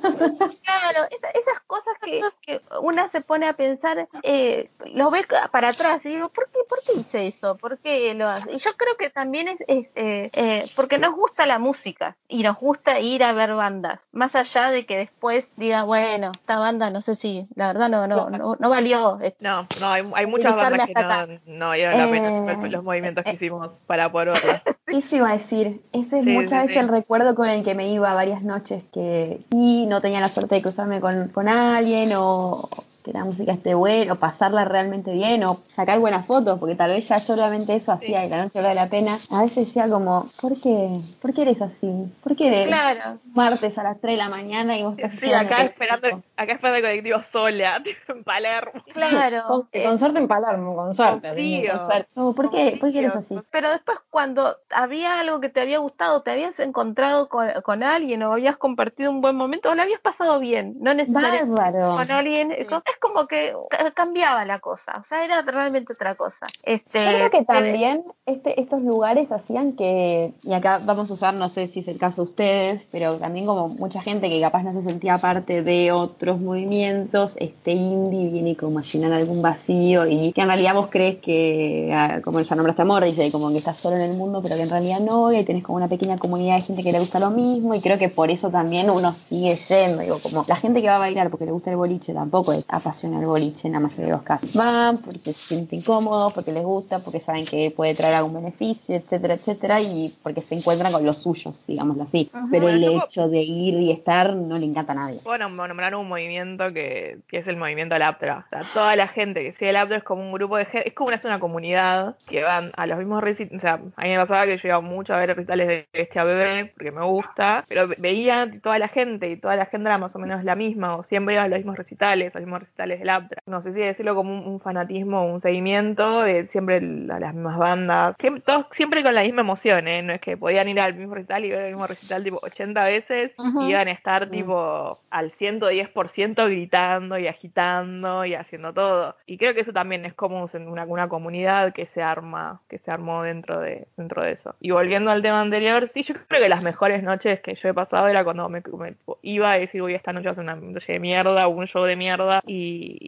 Speaker 1: Claro, esa- esas cosas que, que una se pone a pensar, eh, lo ve para atrás y digo, ¿por qué, ¿por qué hice eso? ¿Por qué lo hace? Y yo creo que también es, es, eh, eh, porque nos gusta la música y nos gusta ir a ver bandas, más allá de que después diga, bueno, esta banda no sé si, la verdad no, no, no, no valió. eh,
Speaker 4: No, no, hay, hay muchas bandas que no, no valieron la pena
Speaker 5: Eh,
Speaker 4: los movimientos que hicimos para poder verlas.
Speaker 5: Eso iba a decir. Ese es
Speaker 4: Sí,
Speaker 5: muchas
Speaker 4: sí,
Speaker 5: veces el recuerdo con el que me iba varias noches que sí no tenía la suerte de cruzarme con, con alguien o que la música esté buena o pasarla realmente bien o sacar buenas fotos porque tal vez ya solamente eso hacía que la noche vale la pena. A veces decía como, ¿por qué? ¿Por qué eres así? ¿Por qué eres
Speaker 1: Claro,
Speaker 5: martes a las 3 de la mañana y vos estás
Speaker 4: Sí, acá esperando,
Speaker 5: el
Speaker 4: acá esperando el colectivo sola, en Palermo.
Speaker 1: claro.
Speaker 2: Con,
Speaker 1: eh,
Speaker 2: con suerte en Palermo, con suerte.
Speaker 4: Con
Speaker 2: sí.
Speaker 5: con suerte. No, ¿Por qué? ¿Por qué eres así?
Speaker 1: Pero después cuando había algo que te había gustado, te habías encontrado con, con alguien o habías compartido un buen momento o la habías pasado bien, no necesariamente
Speaker 5: Bárbaro.
Speaker 1: con alguien, es como que ca- cambiaba la cosa, o sea, era realmente otra cosa. Este,
Speaker 5: Yo creo que
Speaker 1: eh,
Speaker 5: también este, estos lugares hacían que, y acá vamos a usar, no sé si es el caso de ustedes, pero también como mucha gente que capaz no se sentía parte de otros movimientos, este indie viene como a llenar algún vacío y que en realidad vos crees que, ah, como ya nombraste a Morrissey, como que estás solo en el mundo, pero que en realidad no, y ahí tenés como una pequeña comunidad de gente que le gusta lo mismo, y creo que por eso también uno sigue yendo, digo, como la gente que va a bailar porque le gusta el boliche tampoco es apasiona el boliche en la mayoría de los casos. Van porque se sienten cómodos, porque les gusta, porque saben que puede traer algún beneficio, etcétera, etcétera, y porque se encuentran con los suyos, digámoslo así.
Speaker 1: Ujú.
Speaker 5: Pero el
Speaker 4: yo-
Speaker 5: hecho de ir y estar no le encanta a nadie.
Speaker 4: Bueno, nombrar un movimiento que, que es el movimiento Laptra. O sea, toda la gente que sigue Laptra es como un grupo de gente, es como una, es una comunidad que van a los mismos recitales. O sea, a mí me pasaba que yo iba mucho a ver recitales de este ABB porque me gusta, pero ve- veía toda la gente y toda la gente era más o menos la misma, o siempre iban a los mismos recitales, a los mismos recitales de Laptra. No sé si decirlo como un, un fanatismo, un seguimiento de siempre la- las mismas bandas, siempre, todos siempre con la misma emoción, ¿eh? No es que podían ir al mismo recital y ver el mismo recital tipo 80 veces y iban a estar tipo al 110% gritando y agitando y haciendo todo. Y creo que eso también es como un- una, una comunidad que se arma, que se armó dentro de, dentro de eso. Y volviendo al tema anterior, sí, yo creo que las mejores noches que yo he pasado era cuando me, me iba a decir, voy esta noche a hacer una noche de mierda o un show de mierda y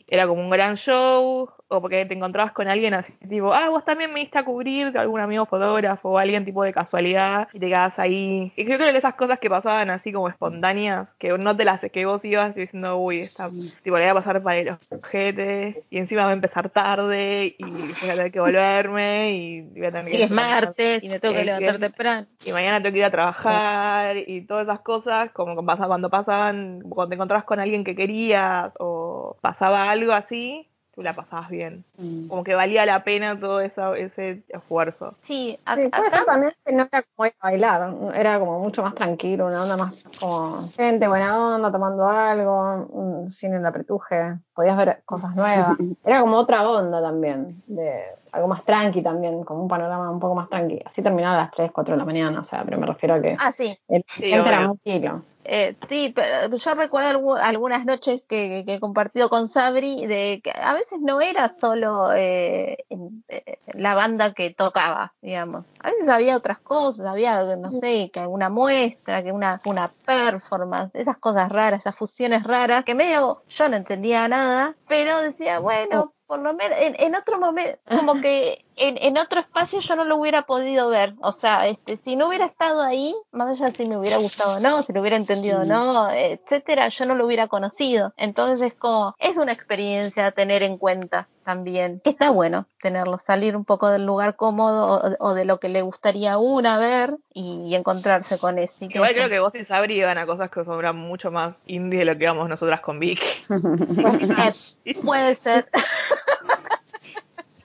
Speaker 4: era como un gran show o porque te encontrabas con alguien así tipo, ah, vos también me diste a cubrir, algún amigo fotógrafo o alguien tipo de casualidad y te quedabas ahí. Y yo creo que esas cosas que pasaban así como espontáneas, que no te las que vos ibas diciendo, uy, esta, tipo, le voy a pasar para el ojete y encima va a empezar tarde y voy a tener que volverme y voy a tener que
Speaker 1: y es martes y me tengo que levantar temprano.
Speaker 4: y mañana tengo que ir a trabajar y todas esas cosas, como cuando pasaban, cuando te encontrabas con alguien que querías o pasaba algo así, tú la pasabas bien.
Speaker 5: Mm.
Speaker 4: Como que valía la pena todo eso, ese esfuerzo.
Speaker 1: Sí, ac-
Speaker 2: Sí,
Speaker 1: acá-
Speaker 2: ser también que no era como ir a bailar, era como mucho más tranquilo, una onda más como gente buena onda, tomando algo, un cine en la pretuje, podías ver cosas nuevas. Era como otra onda también, de algo más tranqui también, como un panorama un poco más tranqui. Así terminaba a las 3, 4 de la mañana, o sea, pero me refiero a que
Speaker 1: Ah, sí.
Speaker 2: el
Speaker 4: Sí,
Speaker 2: gente era
Speaker 4: obvio.
Speaker 2: muy kilo.
Speaker 1: Eh, sí, pero yo recuerdo algu- algunas noches que, que- que he compartido con Sabri de que a veces no era solo eh, eh, la banda que tocaba, digamos. A veces había otras cosas, había, no sé, que una muestra, que una, una performance, esas cosas raras, esas fusiones raras, que medio yo no entendía nada, pero decía, bueno, por lo menos en, en otro momento, como que en, en otro espacio yo no lo hubiera podido ver. O sea, este, si no hubiera estado ahí, más allá de si me hubiera gustado o no, si lo hubiera entendido o no, etcétera, yo no lo hubiera conocido. Entonces es como, es una experiencia a tener en cuenta también. Que está bueno tenerlo, salir un poco del lugar cómodo o, o de lo que le gustaría a una ver y, y encontrarse con eso.
Speaker 4: Igual creo que vos y Sabri iban a cosas que son mucho más indie de lo que íbamos nosotras con Vicky.
Speaker 1: Eh, puede ser.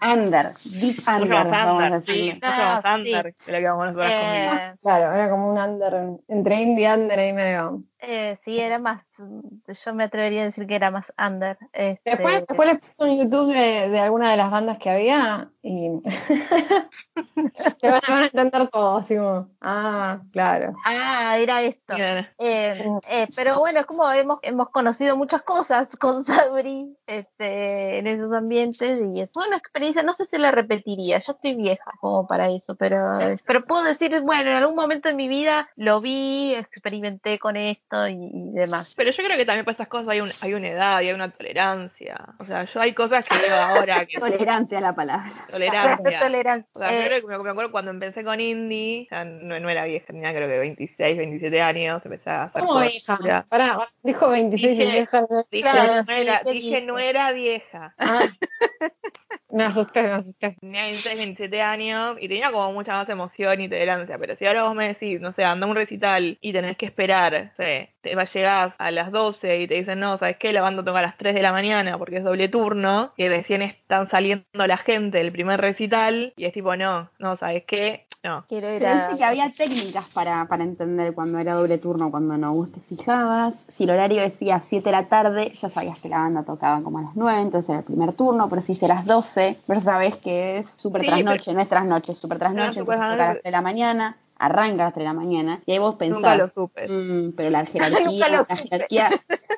Speaker 5: Under, deep
Speaker 4: Mucho
Speaker 5: under,
Speaker 4: más
Speaker 5: vamos a
Speaker 4: under, sí, mucho más under lo que nosotras con Vicky.
Speaker 1: Eh,
Speaker 2: Claro, era como un under, entre indie under y medio.
Speaker 1: Eh, sí, era más, yo me atrevería a decir que era más under. Este,
Speaker 2: Después, después les puse un YouTube de, de alguna de las bandas que había y te van, van a entender todo, así como, ah, claro.
Speaker 1: Ah, era esto.
Speaker 4: Claro.
Speaker 1: Eh, eh, pero bueno, es como hemos, hemos conocido muchas cosas con Sabri este, en esos ambientes y fue una experiencia, no sé si la repetiría, yo estoy vieja como para eso, pero, pero puedo decir, bueno, en algún momento de mi vida lo vi, experimenté con esto y, y demás.
Speaker 4: Pero yo creo que también para estas cosas hay, un, hay una edad y hay una tolerancia. O sea, yo hay cosas que veo ahora que
Speaker 5: Tolerancia a la palabra.
Speaker 4: tolerancia.
Speaker 1: Tolerancia.
Speaker 4: O sea, yo
Speaker 1: Eh,
Speaker 4: creo que me, me acuerdo cuando empecé con indie, o sea, no, no era vieja, tenía creo que 26, 27 años, empecé a hacer
Speaker 2: ¿Cómo vieja? Pará, dijo 26 y
Speaker 4: Dije-
Speaker 2: vieja. ¿no?
Speaker 4: Dije,
Speaker 1: Claro,
Speaker 4: no
Speaker 1: sí,
Speaker 4: era,
Speaker 1: ¿qué
Speaker 4: dije no era vieja.
Speaker 2: Ah. Me asusté, me asusté.
Speaker 4: Tenía 26, 27 años y tenía como mucha más emoción y tolerancia. Pero si ahora vos me decís, no sé, anda un recital y tenés que esperar, sé, te va, llegás a las 12 y te dicen, no, ¿sabes qué? La banda toca a las 3 de la mañana porque es doble turno y recién están saliendo la gente del primer recital y es tipo, no, no, ¿sabes qué? No.
Speaker 1: quiero ir
Speaker 5: Pero
Speaker 1: a...
Speaker 5: que había técnicas para, para entender cuando era doble turno, cuando no. Vos te fijabas, si el horario decía 7 de la tarde, ya sabías que la banda tocaba como a las 9, entonces era el primer turno, pero si dice las 12, pero sabés que es súper
Speaker 4: Sí,
Speaker 5: trasnoche, no es trasnoche, es súper trasnoche,
Speaker 4: súper
Speaker 5: entonces toca a las
Speaker 4: trasnoche.
Speaker 5: 3 de la mañana, arranca a las 3 de la mañana, y ahí vos
Speaker 4: Nunca
Speaker 5: pensás,
Speaker 4: lo supe.
Speaker 5: "Mm, pero la
Speaker 1: Nunca
Speaker 5: jerarquía,
Speaker 1: lo
Speaker 5: la
Speaker 1: supe.
Speaker 5: jerarquía,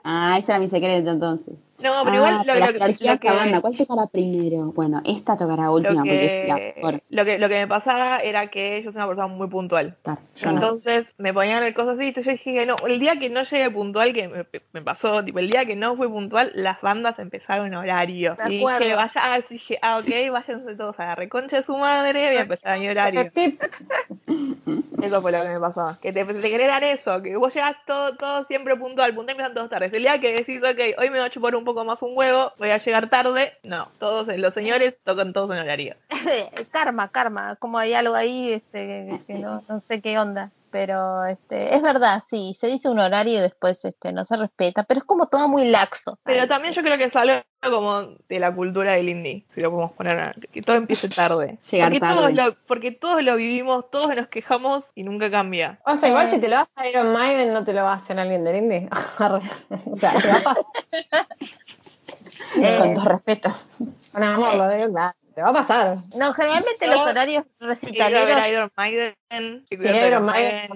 Speaker 5: ah, ese era mi secreto entonces.
Speaker 4: No, pero
Speaker 5: Ah,
Speaker 4: igual lo,
Speaker 5: pero la
Speaker 4: lo que- lo
Speaker 5: esta banda,
Speaker 4: que,
Speaker 5: ¿cuál tocará primero? Bueno, esta tocará
Speaker 4: lo
Speaker 5: última porque es la
Speaker 4: que,
Speaker 5: mejor.
Speaker 4: lo que lo que me pasaba era que yo soy una persona muy puntual.
Speaker 5: Claro, yo no.
Speaker 4: Entonces me ponían el cosas así, entonces yo dije, no, el día que no llegué puntual, que me, me pasó, tipo, el día que no fui puntual, las bandas empezaron en horario. Y dije, vaya, ah, sí, dije, ah, ok, váyanse todos a la reconcha de su madre, voy a empezar a mi horario. Eso fue lo que me pasó. Que te, te querían eso, que vos llegás todo, todo siempre puntual, puntual empiezan todos tarde. El día que decís, ok, hoy me voy a chupar un poco más un huevo, voy a llegar tarde, no, todos los señores tocan todos en horario.
Speaker 1: karma, karma, como hay algo ahí este, que no, no sé qué onda. Pero este, es verdad, sí, se dice un horario y después este, no se respeta, pero es como todo muy laxo.
Speaker 4: Pero también yo creo que es algo como de la cultura del indie, si lo podemos poner, que todo empiece tarde.
Speaker 5: Llegar
Speaker 4: porque,
Speaker 5: tarde.
Speaker 4: Todos lo, porque todos lo vivimos, todos nos quejamos y nunca cambia.
Speaker 2: O sea, igual
Speaker 1: Eh.
Speaker 2: si te lo vas a Iron Maiden, no te lo va a hacer alguien del indie. O sea, te va a pasar
Speaker 1: Eh,
Speaker 5: Con todo respeto.
Speaker 2: con amor, lo digo, claro, te va a pasar.
Speaker 1: No, generalmente
Speaker 4: Yo
Speaker 1: los horarios
Speaker 4: Quiero ver
Speaker 1: recitaleros
Speaker 4: a Iron Maiden,
Speaker 2: Iron Maiden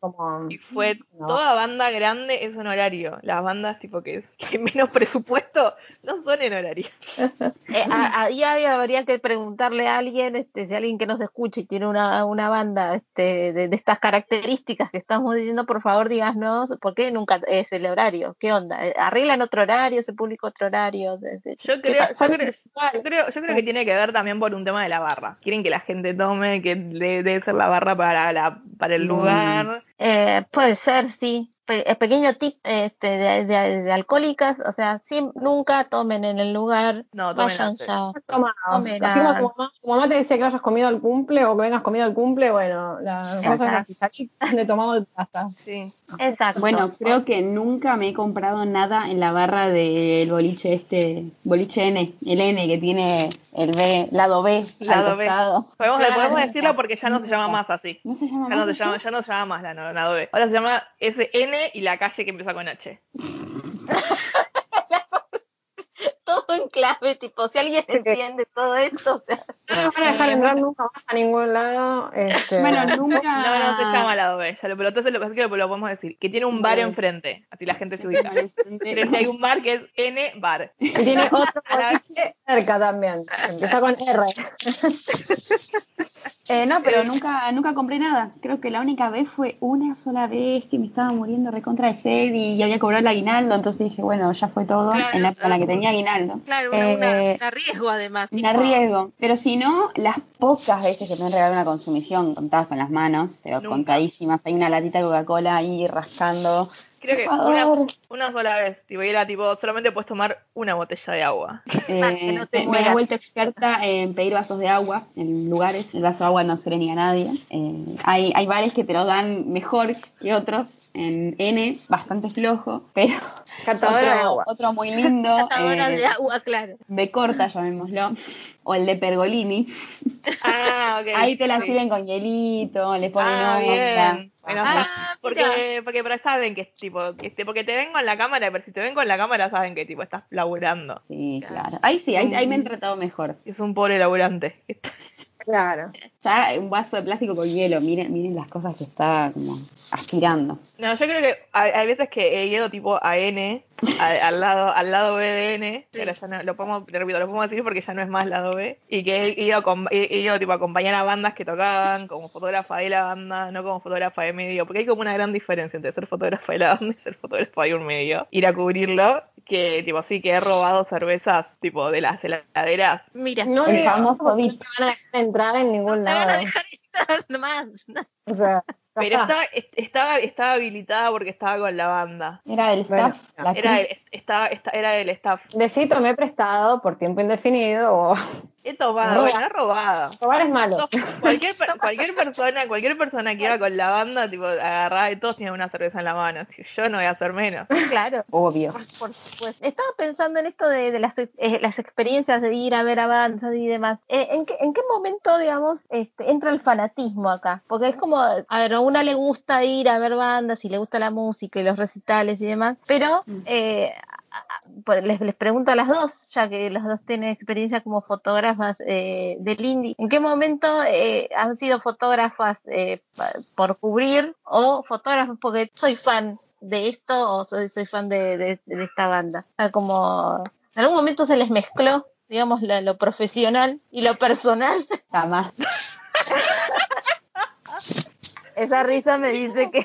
Speaker 2: como...
Speaker 4: y fue
Speaker 2: No.
Speaker 4: toda banda grande es un horario. Las bandas tipo que, es- que hay menos presupuesto no son en horario.
Speaker 1: Eh, a, a día de hoy habría que preguntarle a alguien, este, si alguien que nos escuche y tiene una, una banda este, de, de estas características que estamos diciendo, por favor díganos por qué nunca es el horario, qué onda, Eh, arreglan otro horario, se publica otro horario.
Speaker 4: Yo
Speaker 1: ¿qué
Speaker 4: creo, yo creo, yo creo, yo creo que tiene que ver también por un tema de la barra. Quieren que la gente tome, que de- debe ser la barra para, la, para el
Speaker 5: Mm.
Speaker 4: lugar.
Speaker 1: Eh, puede ser, sí. Pe- eh, pequeño tip este, de, de- de alcohólicas, o sea, siem- nunca tomen en el lugar,
Speaker 4: No, tomen
Speaker 1: vayan ya.
Speaker 2: Así como mamá, te decía que vayas comido al cumple o que vengas comido al cumple, bueno, la cosa es de tomado de.
Speaker 4: Sí.
Speaker 1: Exacto.
Speaker 5: Bueno, creo que nunca me he comprado nada en la barra del boliche este, boliche N, el N que tiene el B, lado B,
Speaker 4: Lado
Speaker 5: al
Speaker 4: B.
Speaker 5: costado.
Speaker 4: Podemos,
Speaker 1: Claro.
Speaker 4: podemos decirlo porque ya no se llama más así.
Speaker 5: No se llama
Speaker 4: Ya no,
Speaker 5: más
Speaker 4: se llama, ya no se llama más la no- lado B. Ahora se llama SN y la calle que empieza con H.
Speaker 1: todo en clave, tipo, si alguien entiende todo esto, o sea,
Speaker 2: No me van a dejar entrar nunca más a ningún lado. Este,
Speaker 5: Bueno, nunca.
Speaker 4: No, no se llama lado B. Ya lo, pero entonces lo que pasa es que lo podemos decir. Que tiene un bar enfrente. Así la gente se ubica. Frente hay un bar que es N bar.
Speaker 2: Y tiene otro boliche cerca también. Empieza con R.
Speaker 5: Eh, no, pero nunca, nunca compré nada. Creo que la única vez fue una sola vez que me estaba muriendo recontra de sed y había cobrado el aguinaldo. Entonces dije, bueno, ya fue todo
Speaker 1: Claro,
Speaker 5: en la época en la que tenía aguinaldo.
Speaker 1: claro, una, una-
Speaker 5: Eh,
Speaker 1: un riesgo además.
Speaker 5: Un
Speaker 1: tipo,
Speaker 5: arriesgo. Pero si no, las pocas veces que me han regalado una consumición, contadas con las manos, pero
Speaker 4: Nunca.
Speaker 5: contadísimas, hay una latita de Coca-Cola ahí rascando.
Speaker 4: Creo que una, una sola vez. Tipo, y era tipo, solamente puedes tomar una botella de agua.
Speaker 5: Eh,
Speaker 1: no te
Speaker 5: me, he vuelto experta en pedir vasos de agua en lugares. El vaso de agua no se le niega a nadie. Eh, hay, hay bares que te lo dan mejor que otros. En N, bastante flojo, pero
Speaker 2: Catadora de
Speaker 5: otro,
Speaker 2: agua.
Speaker 5: otro muy lindo.
Speaker 1: Catadoras
Speaker 5: eh,
Speaker 1: de agua, claro.
Speaker 5: B corta, llamémoslo. O el de Pergolini.
Speaker 4: Ah, ok.
Speaker 5: Ahí te la
Speaker 4: sí.
Speaker 5: sirven con hielito, le ponen
Speaker 4: Ah, bien. Bueno,
Speaker 1: Ah,
Speaker 4: porque, porque pero saben que es tipo, que este, porque te ven con la cámara, pero si te ven con la cámara saben que tipo estás laburando.
Speaker 5: Sí, claro. Ahí sí, ahí, ahí me han tratado mejor.
Speaker 4: Es un pobre laburante.
Speaker 2: Claro.
Speaker 5: Ya un vaso de plástico con hielo, miren, miren las cosas que está como aspirando.
Speaker 4: No, yo creo que hay, hay veces que he ido tipo a N, a- al lado, al lado B de N, pero ya no, lo podemos, te repito, lo podemos decir porque ya no es más lado B, y que he ido, con- he, he ido tipo a acompañar a bandas que tocaban como fotógrafa de la banda, no como fotógrafa de medio, porque hay como una gran diferencia entre ser fotógrafa de la banda y ser fotógrafa de un medio, ir a cubrirlo, que tipo sí que he robado cervezas tipo de las heladeras.
Speaker 1: Mira,
Speaker 2: No
Speaker 5: El famoso VIP.
Speaker 2: no te van a dejar entrar en ningún
Speaker 1: te van a
Speaker 2: lado.
Speaker 1: dejar más.
Speaker 2: O sea, ya
Speaker 4: Pero estaba, est- estaba, estaba habilitada porque estaba con la banda.
Speaker 5: Era del
Speaker 2: Bueno,
Speaker 5: staff. la
Speaker 4: Era
Speaker 5: actriz.
Speaker 4: el, estaba, esta- era el staff.
Speaker 2: Besito me he prestado por tiempo indefinido o
Speaker 4: He tomado,
Speaker 2: Roba.
Speaker 4: bueno, he robado.
Speaker 2: robar es malo.
Speaker 4: Sos- cualquier, per- cualquier persona, cualquier persona que iba con la banda, tipo, agarraba y todos tenían una cerveza en la mano. Yo no voy a hacer menos.
Speaker 1: Claro.
Speaker 5: Obvio.
Speaker 1: Por, por supuesto. Estaba pensando en esto de, de las, eh, las experiencias de ir a ver avanzas y demás. Eh, ¿en, qué, ¿En qué momento, digamos, este, entra el fanatismo acá? Porque es como, a ver, a una le gusta ir a ver bandas y le gusta la música y los recitales y demás, pero eh, a- por- les, les pregunto a las dos, ya que las dos tienen experiencia como fotógrafas eh, del indie, ¿en qué momento eh, han sido fotógrafas eh, por cubrir o fotógrafos porque soy fan de esto o soy, soy fan de, de- de esta banda? O sea, como en algún momento se les mezcló, digamos, lo, lo profesional y lo personal.
Speaker 5: Jamás.
Speaker 1: Esa risa me dice que...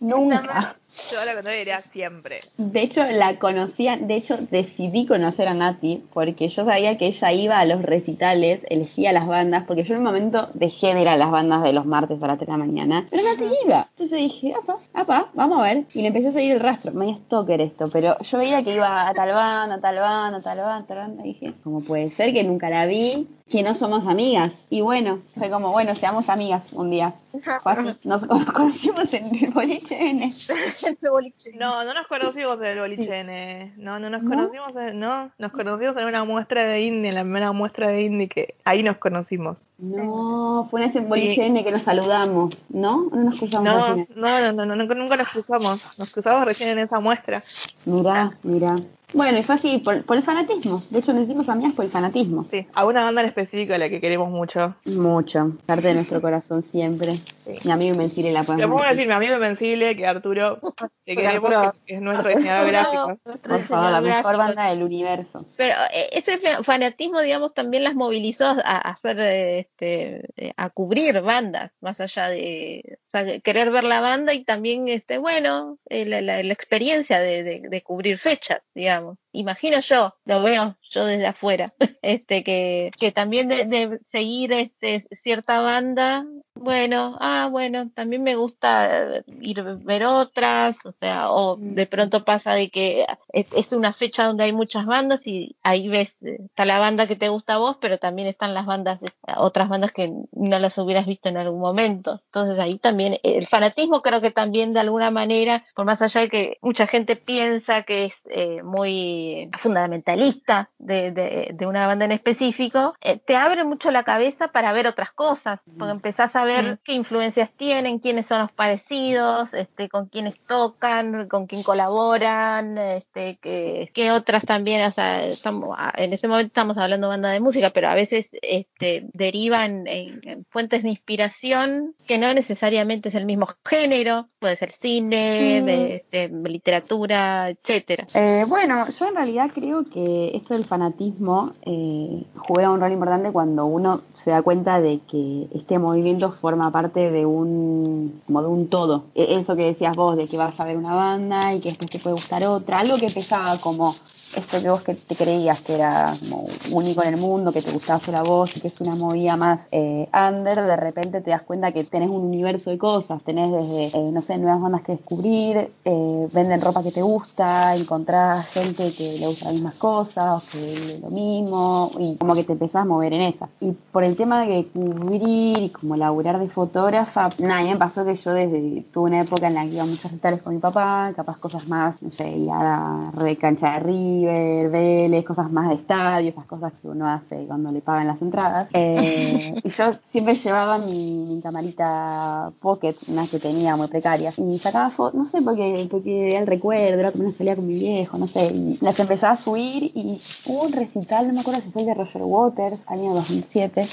Speaker 5: Nunca.
Speaker 4: Yo la contraria diría siempre.
Speaker 5: De hecho, la conocía, de hecho, decidí conocer a Nati porque yo sabía que ella iba a los recitales, elegía las bandas, porque yo en un momento dejé de ir a las bandas de los martes a las 3 de la mañana, pero Nati iba. Entonces dije, apa, apa, vamos a ver. Y le empecé a seguir el rastro, medio stalker esto, pero yo veía que iba a tal banda, a tal banda, a tal banda, a tal banda, y dije, ¿cómo puede ser que nunca la vi? Que no somos amigas. Y bueno, fue como, bueno, seamos amigas un día. Fue así. Nos, nos conocimos en el boliche N.
Speaker 1: el boliche.
Speaker 4: No, no nos conocimos en el boliche N. No, no nos
Speaker 5: ¿No?
Speaker 4: conocimos en, no, nos conocimos en una muestra de indie, en la primera muestra de indie que ahí nos conocimos.
Speaker 5: No, fue en ese boliche N que nos saludamos, ¿no? No nos cruzamos
Speaker 4: No, no, no, no, no, nunca- nunca nos cruzamos. Nos cruzamos recién en esa muestra.
Speaker 5: Mirá, mirá. Bueno, y fue así, por, por el fanatismo. De hecho, nos hicimos amigas por el fanatismo.
Speaker 4: Sí, a una banda en específico a la que queremos mucho.
Speaker 5: Mucho. Parte de nuestro corazón siempre.
Speaker 4: Sí.
Speaker 5: Mi amigo Invencible la podemos
Speaker 4: pongo a
Speaker 5: decir.
Speaker 4: mi amigo Invencible, que Arturo, que queremos,
Speaker 1: Arturo.
Speaker 4: que es nuestro diseñador gráfico.
Speaker 1: Nuestro
Speaker 5: Por favor, la mejor banda del universo.
Speaker 1: Pero eh, ese fa- fanatismo, digamos, también las movilizó a, hacer, este, a cubrir bandas, más allá de o sea, querer ver la banda y también, este, bueno, eh, la, la- la experiencia de, de- de cubrir fechas, digamos. Imagino yo, lo veo yo desde afuera, este, que, que también de, de seguir este, cierta banda, bueno, ah, bueno, también me gusta ir a ver otras, o sea, o de pronto pasa de que es, es una fecha donde hay muchas bandas y ahí ves, está la banda que te gusta a vos, pero también están las bandas, de- otras bandas que no las hubieras visto en algún momento. Entonces ahí también, el fanatismo creo que también de alguna manera, por más allá de que mucha gente piensa que es eh, muy fundamentalista de, de- de una banda en específico, eh, te abre mucho la cabeza para ver otras cosas, porque empezás a ver qué influencias tienen, quiénes son los parecidos, este, con quiénes tocan, con quién colaboran, este, que, que otras también, o sea, estamos, en ese momento estamos hablando de banda de música, pero a veces este, derivan en, en fuentes de inspiración que no necesariamente es el mismo género, puede ser cine, este, literatura, etcétera.
Speaker 5: Eh, bueno, yo en realidad creo que esto del fanatismo eh, juega un rol importante cuando uno se da cuenta de que este movimiento forma parte de un como de un todo. E- Eso que decías vos, de que vas a ver una banda y que después te puede gustar otra, algo que empezaba como esto que vos que te creías que era como único en el mundo, que te gustaba solo a vos y que es una movida más eh, under, de repente te das cuenta que tenés un universo de cosas, tenés desde, eh, no sé, nuevas bandas que descubrir, eh, venden ropa que te gusta, encontrás gente que le gusta las mismas cosas, o que lo mismo, y como que te empezás a mover en esa. Y por el tema de cubrir y como laburar de fotógrafa, nada, me pasó que yo desde, tuve una época en la que iba a muchos recitales con mi papá, capaz cosas más, no sé, ir a la cancha de Río, River, Vélez, cosas más de estadio, esas cosas que uno hace cuando le pagan las entradas. Eh, y yo siempre llevaba mi, mi camarita pocket, una que tenía muy precaria, y sacaba fotos, no sé, porque, porque era el recuerdo, era como una salida con mi viejo, no sé, y las empezaba a subir y hubo un recital, no me acuerdo si fue el de Roger Waters, año 2007,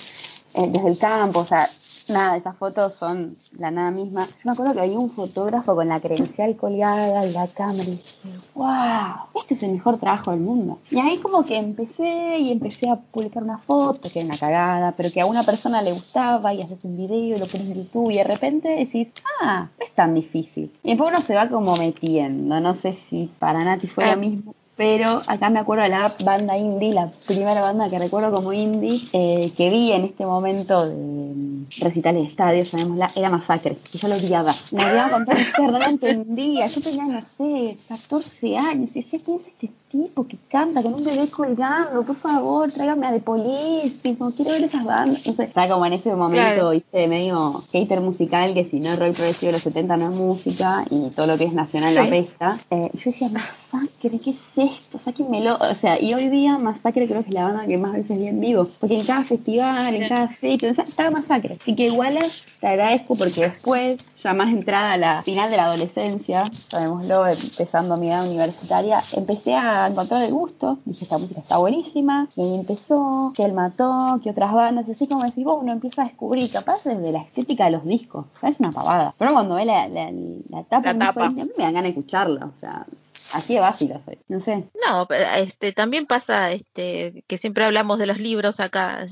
Speaker 5: eh, desde el campo, o sea, nada, esas fotos son la nada misma. Yo me acuerdo que había un fotógrafo con la credencial colgada y la cámara y dije, wow, este es el mejor trabajo del mundo. Y ahí como que empecé y empecé a publicar una foto, que era una cagada, pero que a una persona le gustaba y haces un video y lo pones en YouTube y de repente decís, ah, no es tan difícil. Y después uno se va como metiendo, no sé si para Nati fue
Speaker 1: Ah.
Speaker 5: lo mismo. Pero acá me acuerdo de la banda indie, la primera banda que recuerdo como indie, eh, que vi en este momento de mm, recitales de estadio, llamémosla, era Masacre, que yo lo odiaba. Me odiaba con todo mi ser, no la entendía. Yo tenía, no sé, 14 años, y decía, ¿quién es este tipo que canta con un bebé colgando? Por favor, tráigame a The Police, tipo, quiero ver esas bandas. No sé, estaba como en ese momento,
Speaker 1: Claro.
Speaker 5: viste, medio hater musical, que si no es rock progresivo de los 70 no es música, y todo lo que es nacional la
Speaker 1: Sí.
Speaker 5: resta. Eh, yo decía, Masacre, ¿qué es esto? Sáquenmelo. O sea, y hoy día Masacre creo que es la banda que más veces vi en vivo. Porque en cada festival, en cada fecha, o sea, estaba Masacre. Así que igual te agradezco porque después, ya más entrada a la final de la adolescencia, llamémoslo, empezando mi edad universitaria, empecé a encontrar el gusto. Dije, esta música está buenísima. Y ahí empezó, que él mató, que otras bandas. Así como decís, vos, uno empieza a descubrir, capaz desde la estética de los discos. O sea, es una pavada. Pero cuando ve la, la, la tapa,
Speaker 4: La
Speaker 5: disco
Speaker 4: tapa.
Speaker 5: a mí me dan ganas de escucharla. O sea, así de básica soy. No sé.
Speaker 1: No, pero este también pasa este que siempre hablamos de los libros acá,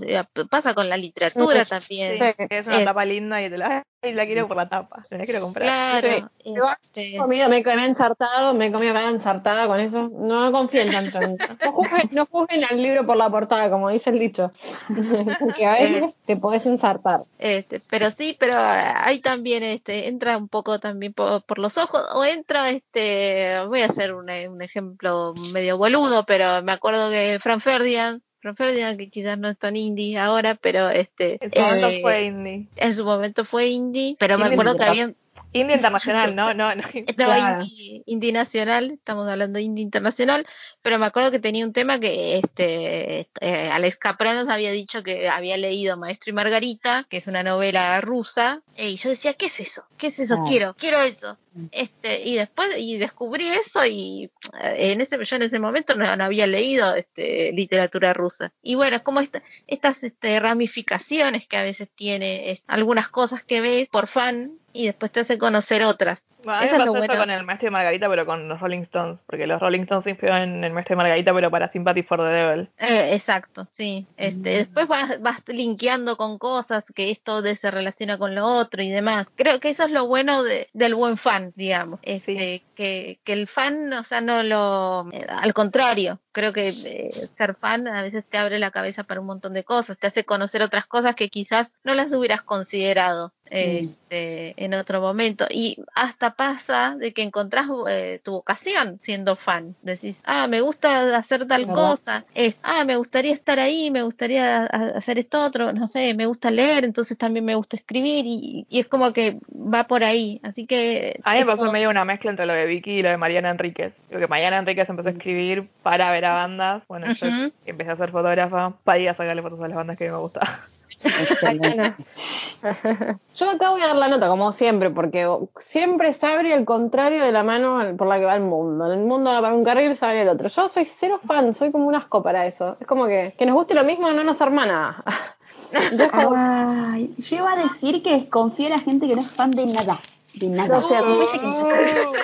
Speaker 1: pasa con la literatura
Speaker 2: Sí.
Speaker 1: también.
Speaker 4: Sí, que es una tapa linda y te la, y la quiero por la tapa. La quiero comprar.
Speaker 1: Claro,
Speaker 2: Igual,
Speaker 1: este,
Speaker 2: comido, me, he ensartado, me he comido cada ensartada con eso. No confíen tanto. en- No juzguen, no juzguen al libro por la portada, como dice el dicho. Porque a veces te podés ensartar.
Speaker 1: este, pero sí, pero ahí también este entra un poco también por, por los ojos o entra este, voy a hacer un, un ejemplo medio boludo, pero me acuerdo que Fran Ferdinand Ferdinand, que quizás no es tan indie ahora, pero este
Speaker 4: En su momento
Speaker 1: eh,
Speaker 4: fue indie.
Speaker 1: en su momento fue indie, pero me acuerdo que habían
Speaker 4: Indie internacional, no, no, no.
Speaker 1: No,
Speaker 2: Claro.
Speaker 1: indie, indie nacional, estamos hablando de indie internacional, pero me acuerdo que tenía un tema que este eh, Alex Capranos había dicho que había leído Maestro y Margarita, que es una novela rusa, y yo decía, ¿qué es eso? ¿Qué es eso?
Speaker 5: Ah.
Speaker 1: Quiero, quiero eso. Este, y después, y descubrí eso, y eh, en ese, yo en ese momento no, había leído este, literatura rusa. Y bueno, como esta- estas este, ramificaciones que a veces tiene algunas cosas que ves por fan y después te hace conocer otras.
Speaker 4: Bueno, a mí
Speaker 1: Eso
Speaker 4: me
Speaker 1: es lo
Speaker 4: eso
Speaker 1: bueno.
Speaker 4: con el Maestro y Margarita, pero con los Rolling Stones, porque los Rolling Stones se inspiraron en el Maestro y Margarita, pero para Sympathy for the Devil.
Speaker 1: Eh, exacto, sí. Este,
Speaker 5: Mm.
Speaker 1: Después vas, vas linkeando con cosas que esto de- se relaciona con lo otro y demás. Creo que eso es lo bueno de- del buen fan, digamos. Este, que, que el fan, o sea, no lo... eh, al contrario, creo que eh, ser fan a veces te abre la cabeza para un montón de cosas, te hace conocer otras cosas que quizás no las hubieras considerado. Este, en otro momento y hasta pasa de que encontrás eh, tu vocación siendo fan decís ah me gusta hacer tal
Speaker 5: ¿Verdad?
Speaker 1: cosa es, ah me gustaría estar ahí me gustaría hacer esto otro no sé me gusta leer entonces también me gusta escribir y, y es como que va por ahí así que
Speaker 4: A mí me pasó
Speaker 1: como-
Speaker 4: medio una mezcla entre lo de Vicky y lo de Mariana Enríquez. Porque Mariana Enríquez empezó a escribir para ver a bandas. Bueno, yo
Speaker 1: Ujú.
Speaker 4: empecé a ser fotógrafa para ir a sacarle fotos a las bandas que a mí me gustaban.
Speaker 5: Excelente.
Speaker 2: Yo acá voy a dar la nota, como siempre, porque siempre Sabri al contrario de la mano por la que va el mundo. El mundo va para un carril, Sabri el otro. Yo soy cero fan, soy como un asco para eso. Es como que que nos guste lo mismo no nos arma nada. Yo como-
Speaker 5: Ay, yo iba a decir que desconfío de la gente que no es fan de nada. De nada.
Speaker 2: O sea,
Speaker 5: ¿cómo es que soy?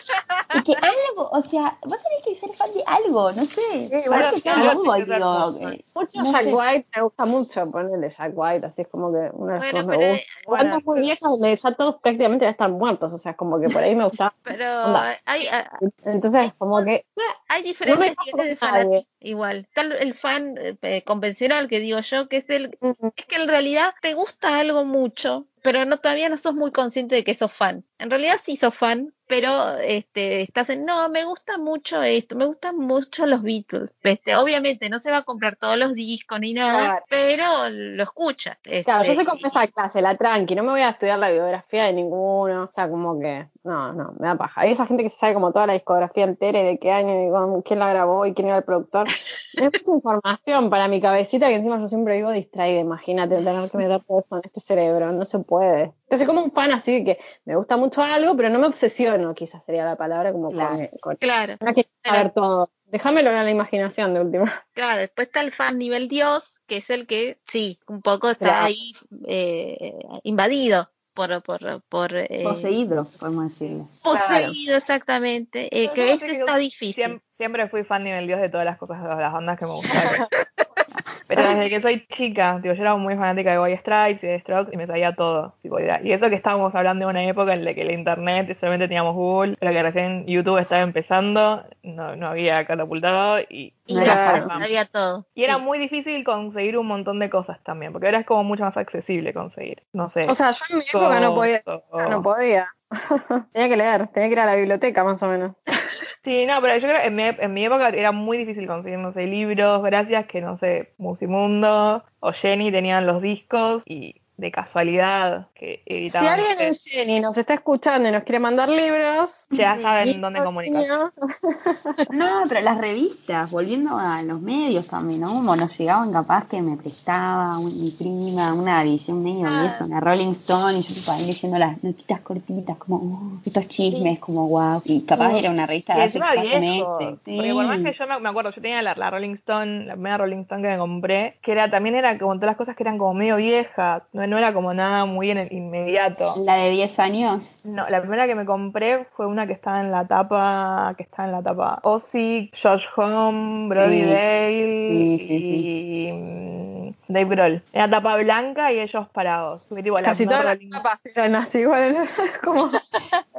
Speaker 5: Y que algo, o sea, vos tenés que ser fan de algo, no sé.
Speaker 2: igual
Speaker 5: Parece
Speaker 4: que
Speaker 5: que
Speaker 4: algo
Speaker 5: digo, eh,
Speaker 2: Mucho
Speaker 5: No
Speaker 2: Jack
Speaker 5: sé.
Speaker 2: White me gusta mucho, ponerle Jack White, así es como que una de las
Speaker 1: Bueno,
Speaker 2: cosas
Speaker 1: pero,
Speaker 2: me gusta.
Speaker 4: bueno,
Speaker 2: Bandas muy viejas donde ya todos prácticamente ya están muertos, o sea, como que por ahí me gusta.
Speaker 1: pero
Speaker 2: Onda.
Speaker 1: hay, hay,
Speaker 2: Entonces, como que
Speaker 1: hay
Speaker 2: no
Speaker 1: diferentes niveles de fanatismo igual. El, el fan eh, convencional que digo yo, que es el es que en realidad te gusta algo mucho, pero no todavía no sos muy consciente de que sos fan. En realidad sí sos fan, pero este estás en no, me gusta mucho esto, me gustan mucho los Beatles. Este, obviamente no se va a comprar todos los discos ni nada,
Speaker 2: Claro.
Speaker 1: pero lo escucha.
Speaker 2: Claro, yo
Speaker 1: Este,
Speaker 2: soy como esa clase, la tranqui, no me voy a estudiar la biografía de ninguno, o sea, como que, no, no, me da paja. Hay esa gente que se sabe como toda la discografía entera y de qué año y con quién la grabó y quién era el productor. Es mucha información para mi cabecita que encima yo siempre vivo distraída, imagínate tener que meter todo eso en este cerebro, no se puede. Yo soy como un fan así que me gusta mucho algo, pero no me obsesiono, quizás sería la palabra, como
Speaker 5: Claro.
Speaker 2: con, con-
Speaker 1: Claro,
Speaker 2: no quiero saber todo. Déjamelo a la imaginación de última.
Speaker 1: claro. Después está el fan nivel Dios, que es el que sí, un poco está
Speaker 2: Claro.
Speaker 1: ahí eh, invadido por por por eh,
Speaker 5: Poseído, podemos decirle.
Speaker 1: poseído exactamente, eh, que
Speaker 4: que
Speaker 1: está difícil.
Speaker 4: Siem- siempre fui fan nivel dios de todas las cosas, de las bandas que me gustaron. Pero desde que soy chica, digo, yo era muy fanática de White Stripes y de Strokes y me sabía todo. tipo, y eso que estábamos hablando de una época en la que el internet solamente teníamos Google, pero que recién YouTube estaba empezando, no, no había catapultado y,
Speaker 1: Y
Speaker 5: No era
Speaker 4: fácil.
Speaker 1: sabía todo.
Speaker 4: y era
Speaker 1: Sí.
Speaker 4: muy difícil conseguir un montón de cosas también, porque ahora es como mucho más accesible conseguir. No sé.
Speaker 2: O sea, yo en mi época no podía, no podía. tenía que leer, tenía que ir a la biblioteca más o menos.
Speaker 4: Sí, no, pero yo creo que en mi, en mi época era muy difícil conseguir, no sé, libros, gracias que, no sé, Musimundo o Jenny tenían los discos y de casualidad que
Speaker 2: Si
Speaker 4: editaban.
Speaker 2: alguien en. Jenny nos está escuchando y nos quiere mandar libros,
Speaker 4: ya saben dónde comunicar.
Speaker 5: No, pero las revistas, volviendo a los medios también, ¿no? Como nos llegaban capaz que me prestaba un- mi prima una edición medio
Speaker 1: Ah.
Speaker 5: vieja, una Rolling Stone, y yo tipo ahí leyendo las notitas cortitas, como "Oh, estos chismes, como wow. Y capaz era una revista de hace cuatro meses. Sí.
Speaker 4: Porque por más que yo me, me acuerdo, yo tenía la, la Rolling Stone, la primera Rolling Stone que me compré, que era también era como todas las cosas que eran como medio viejas, no, no era como nada muy en el inmediato.
Speaker 5: La de 10 años.
Speaker 4: No, la primera que me compré fue una que estaba en la tapa, que está en la tapa Ozzy, Josh Home, Brody
Speaker 5: Sí.
Speaker 4: Dale
Speaker 5: Sí, sí,
Speaker 4: y mm, Dave Grohl. Era tapa blanca y ellos parados. La
Speaker 2: Casi
Speaker 4: primera
Speaker 2: todas las
Speaker 4: Rolling-
Speaker 2: tapas eran así, igual, como...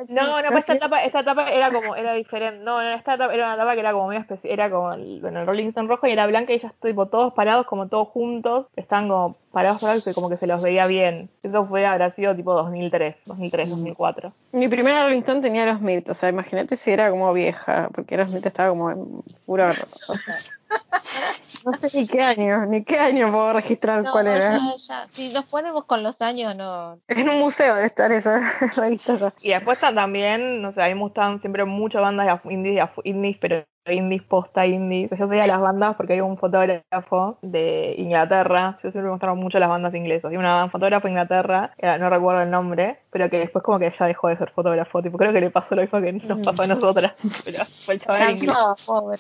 Speaker 4: No, no, pero esta tapa, esta tapa era como, era diferente. No, no, esta tapa era una tapa que era como muy especial, era como el, bueno, el Rolling Stone rojo y era blanca y ellos tipo todos parados, como todos juntos, estaban como parados parados y como que se los veía bien. Eso fue, habrá sido tipo 2003, 2003, 2004.
Speaker 2: Mi primera Rolling Stone tenía los Smith, o sea, imagínate si era como vieja, porque los Smith estaba como en furor. O sea, no sé ni qué año, ni qué año puedo registrar
Speaker 1: No,
Speaker 2: cuál era.
Speaker 1: ya, ya. Si nos ponemos con los años, no.
Speaker 2: En un museo debe estar esa revista.
Speaker 4: Y después ta- también, no sé, a mí me gustan siempre muchas bandas de afu- indies, de indies, pero indies, posta indies. Yo seguía las bandas porque hay un fotógrafo de Inglaterra. Yo siempre me gustaron mucho las bandas inglesas. Y una un fotógrafo de Inglaterra, eh, no recuerdo el nombre, pero que después como que ya dejó de ser fotógrafo. Tipo, creo que le pasó lo mismo que nos pasó a nosotras. Pero fue el chaval inglés.
Speaker 1: No, pobre.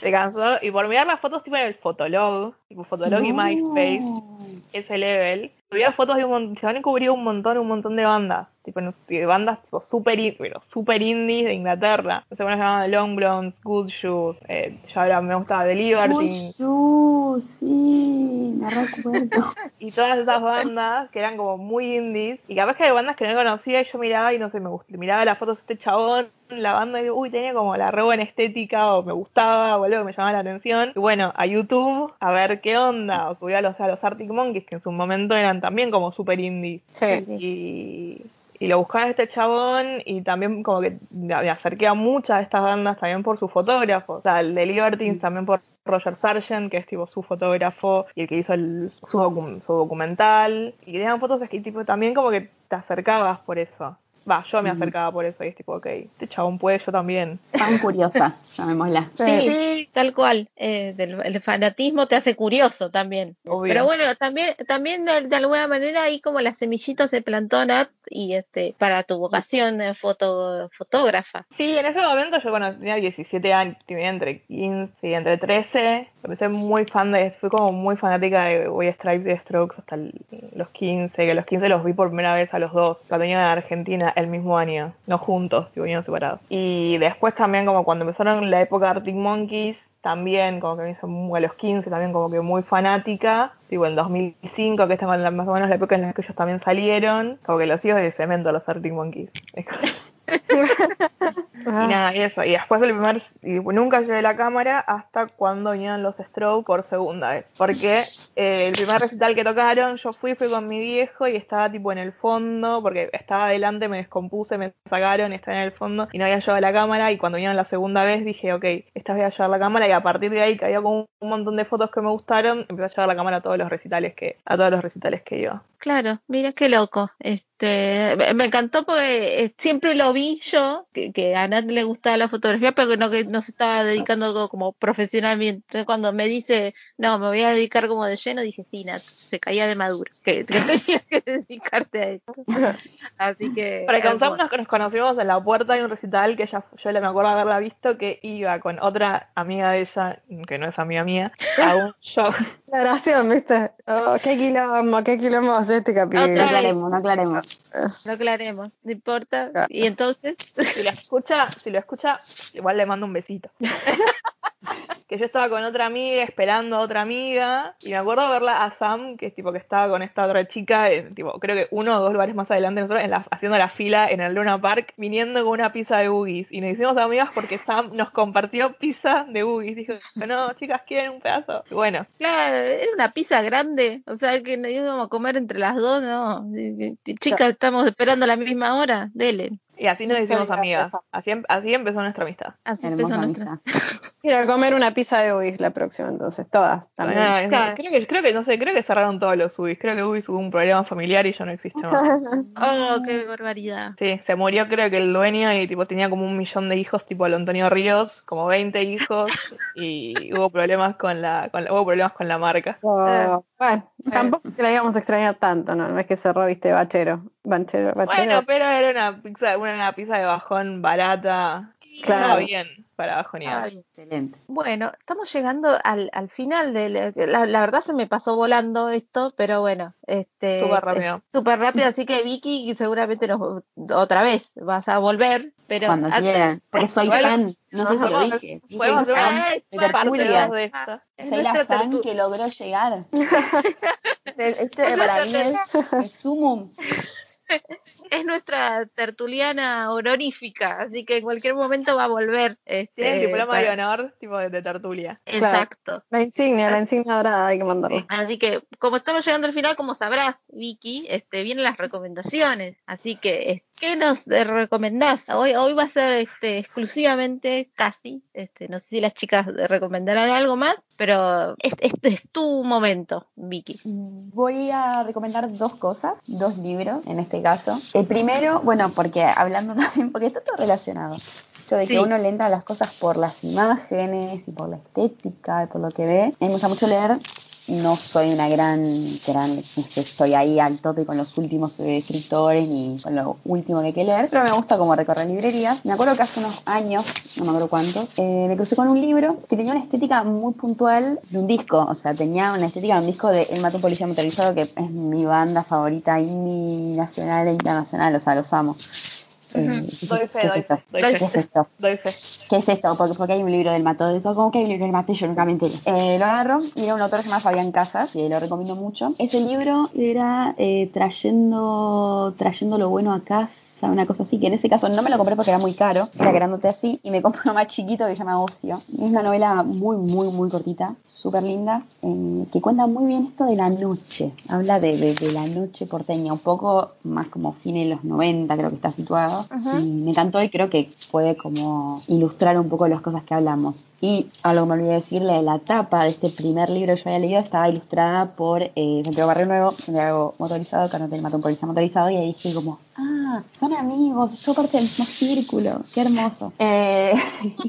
Speaker 4: Se cansó. Y por mirar las fotos tipo en el Fotolog, tipo Fotolog y
Speaker 5: No.
Speaker 4: MySpace, ese level, subía fotos de un montón, se van a cubrir un montón, un montón de bandas, tipo, de bandas tipo super, pero super indies de Inglaterra. No sé, bueno, se llamaban Long Blondes, Good Shoes, eh, ya ahora me gustaba The Libertines,
Speaker 5: Uy, sí, me recuerdo.
Speaker 4: y todas esas bandas que eran como muy indies, y capaz que hay bandas que no conocía y yo miraba y no sé, me gust- miraba las fotos de este chabón, la banda y digo, uy, tenía como la re buena estética, o me gustaba, o algo que me llamaba la atención. Y bueno, a YouTube, a ver qué onda, o subía a los, a los Arctic Monkeys, que en su momento eran también como super indies.
Speaker 2: Sí.
Speaker 4: Y, y lo buscaba este chabón y también como que me acerqué a muchas de estas bandas también por su fotógrafo. O sea, el de Libertines también por Roger Sargent, que es tipo su fotógrafo y el que hizo el- su, su documental. Y eran fotos que tipo también como que te acercabas por eso. Va, yo me acercaba por eso y es tipo, ok, este chabón puede, yo también.
Speaker 5: Tan curiosa, llamémosla.
Speaker 1: Sí, tal cual. Eh, del- el fanatismo te hace curioso también.
Speaker 4: Obvio.
Speaker 1: Pero bueno, también, también de, de alguna manera ahí como la semillita se plantó Nat y este para tu vocación de foto, fotógrafa.
Speaker 4: Sí, en ese momento yo, bueno, tenía 17 años, tenía entre 15 y entre 13. Empecé muy fan de, fui como muy fanática de White Stripes y de Strokes hasta el- los 15, que a los 15 los vi por primera vez a los dos, cuando venían a Argentina el mismo año, no juntos, venían separados. Y después también como cuando empezaron la época de Arctic Monkeys, también como que me hizo muy- a los 15 también como que muy fanática, tipo en 2005, que es más o menos la época en la que ellos también salieron, como que los hijos de cemento los Arctic Monkeys. Es Y nada, y eso. Y después el primer. Y nunca llevé la cámara hasta cuando vinieron los Stroke por segunda vez. Porque eh, el primer recital que tocaron, yo fui, fui con mi viejo y estaba tipo en el fondo, porque estaba adelante, me descompuse, me sacaron, estaba en el fondo y no había llevado la cámara. Y cuando vinieron la segunda vez dije, ok, esta voy a llevar la cámara. Y a partir de ahí, que había como un montón de fotos que me gustaron, empecé a llevar la cámara a todos los recitales que, a todos los recitales que iba.
Speaker 1: Claro, mira qué loco. Este, me- encantó porque eh, siempre lo vi yo, que, que a Nat le gustaba la fotografía, pero que no, que no se estaba dedicando co- como profesionalmente. Cuando me dice, no, me voy a dedicar como de lleno, dije, sí, Nat, se caía de maduro, que, que tenías que dedicarte a esto. Así que.
Speaker 4: Para que
Speaker 1: hermoso.
Speaker 4: nos, nos conocimos en la puerta de un recital que ella, yo le me acuerdo haberla visto que iba con otra amiga de ella, que no es amiga mía, a un show.
Speaker 2: La oración, ¿viste? Oh, qué quilombo, qué quilombo va a ser este capítulo.
Speaker 5: No aclaremos, no aclaremos.
Speaker 1: No aclaremos, no importa.
Speaker 2: Claro.
Speaker 1: Y entonces,
Speaker 4: Si lo escucha, si lo escucha, igual le mando un besito. que yo estaba con otra amiga esperando a otra amiga y me acuerdo verla a Sam que es tipo que estaba con esta otra chica en, tipo creo que uno o dos lugares más adelante de nosotros en la- haciendo la fila en el Luna Park viniendo con una pizza de boogies. Y nos hicimos amigas porque Sam nos compartió pizza de boogies. Dijo no chicas quieren un pedazo y bueno.
Speaker 1: Claro, era una pizza grande, o sea que nos íbamos a comer entre las dos, ¿no? Chicas, estamos esperando a la misma hora, dele.
Speaker 4: Y así nos hicimos amigas así, em- así empezó nuestra amistad
Speaker 1: Así empezó
Speaker 5: Hermosa
Speaker 1: nuestra.
Speaker 2: a comer una pizza de Ubis la próxima, entonces, todas también.
Speaker 4: Ah,
Speaker 1: Claro.
Speaker 4: creo que creo que no sé creo que cerraron todos los UBIs creo que UBIs hubo un problema familiar y ya no existe más
Speaker 1: Oh, qué barbaridad.
Speaker 4: Sí, se murió creo que el dueño y tipo tenía como un millón de hijos, tipo el Antonio Ríos, como 20 hijos y hubo problemas con la, con la- hubo problemas con la marca.
Speaker 2: Oh, bueno, tampoco es que la íbamos a extrañar tanto, ¿no? No es que cerró, viste, bachero. Banchero, bachero.
Speaker 4: Bueno, pero era una pizza, una pizza de bajón barata.
Speaker 2: Claro.
Speaker 4: Estaba bien para bajonear.
Speaker 5: Excelente.
Speaker 1: Bueno, estamos llegando al, al final de la, la- la verdad se me pasó volando esto, pero bueno, este
Speaker 4: Súper rápido.
Speaker 1: es Súper rápido, así que Vicky seguramente nos, otra vez vas a volver, pero
Speaker 5: Cuando
Speaker 1: antes-
Speaker 5: quieran. Porque soy
Speaker 4: Bueno,
Speaker 5: fan. No sé si lo dije.
Speaker 4: Podemos
Speaker 5: soy fan de
Speaker 4: de esta.
Speaker 1: es
Speaker 5: Soy la fan
Speaker 1: tertu-
Speaker 5: que logró llegar. Este para mí es el sumum.
Speaker 1: es nuestra tertuliana honorífica, así que en cualquier momento va a volver. Este,
Speaker 4: Tiene el diploma
Speaker 1: para-
Speaker 4: de honor, tipo de, de tertulia.
Speaker 1: Exacto.
Speaker 2: La insignia, la insignia dorada hay que mandarla.
Speaker 1: Así que, como estamos llegando al final, como sabrás, Vicky, este, vienen las recomendaciones. Así que, es- ¿qué nos recomendás? Hoy, hoy va a ser este, exclusivamente, casi, este, no sé si las chicas recomendarán algo más, pero es- este es tu momento, Vicky.
Speaker 5: Voy a recomendar dos cosas, dos libros en este caso. El primero, bueno, porque hablando también, porque está todo relacionado. De que
Speaker 1: Sí.
Speaker 5: uno le entra a las cosas por las imágenes y por la estética y por lo que ve. A mí me gusta mucho leer. No soy una gran, gran, no es que estoy ahí al tope con los últimos eh, escritores ni con lo último que hay que leer, pero me gusta como recorrer librerías. Me acuerdo que hace unos años, no me acuerdo cuántos, eh, me crucé con un libro que tenía una estética muy puntual de un disco, o sea, tenía una estética de un disco de El Mato Policía Motorizado, que es mi banda favorita indie nacional e internacional, o sea, los amo. Eh, ¿qué,
Speaker 4: Doy fe, doy
Speaker 5: esto?
Speaker 4: fe, doy
Speaker 5: ¿Qué
Speaker 4: fe.
Speaker 5: es esto?
Speaker 4: Doy fe.
Speaker 5: ¿Qué es esto? Porque, porque hay un libro del Mato. De ¿Cómo que hay un libro del Mato? Y Yo nunca me enteré. Eh, lo agarro y era un autor que se llama Fabián Casas y lo recomiendo mucho. Ese libro era eh, trayendo, trayendo lo bueno a casa, una cosa así, que en ese caso no me lo compré porque era muy caro, era grandote así, y me compré uno más chiquito que se llama Ocio. Y es una novela muy, muy, muy cortita, súper linda, eh, que cuenta muy bien esto de la noche. Habla de, de- de la noche porteña, un poco más como fines de los 90 creo que está situado. Y me encantó y creo que puede como ilustrar un poco las cosas que hablamos. Y algo que me olvidé decirle, la tapa de este primer libro que yo había leído estaba ilustrada por eh, Santiago Barrio Nuevo, Santiago Motorizado, que no te mató un policía motorizado, y ahí dije como, ah, son amigos, esto parte del mismo círculo, qué hermoso. Eh,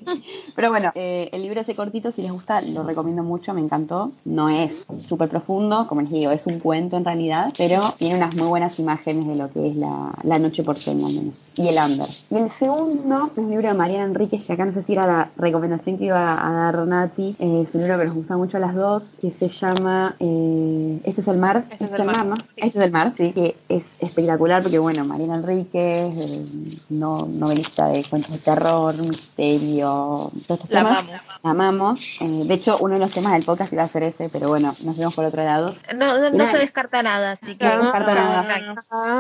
Speaker 5: pero bueno, eh, el libro ese cortito, si les gusta, lo recomiendo mucho, me encantó. No es súper profundo, como les digo, es un cuento en realidad, pero tiene unas muy buenas imágenes de lo que es la, la noche porteña al menos. Y el under. Y el segundo es un libro de Mariana Enríquez, que acá no sé si era la recomendación que iba a dar Nati, eh, es un libro que nos gusta mucho a las dos, que se llama eh, Este es el mar.
Speaker 4: Este es el mar,
Speaker 5: ¿no?
Speaker 4: sí.
Speaker 5: Este es el mar, sí, que es, es espectacular porque, bueno, Mariana Enríquez, eh, no, novelista de cuentos de terror, misterio, todos estos
Speaker 4: La
Speaker 5: temas.
Speaker 4: amamos.
Speaker 5: La amamos. Eh, de hecho, uno de los temas del podcast iba a ser ese, pero bueno, nos fuimos por otro lado.
Speaker 1: No, no, no se descarta nada, así que
Speaker 5: No se descarta
Speaker 1: no,
Speaker 5: nada.
Speaker 1: no,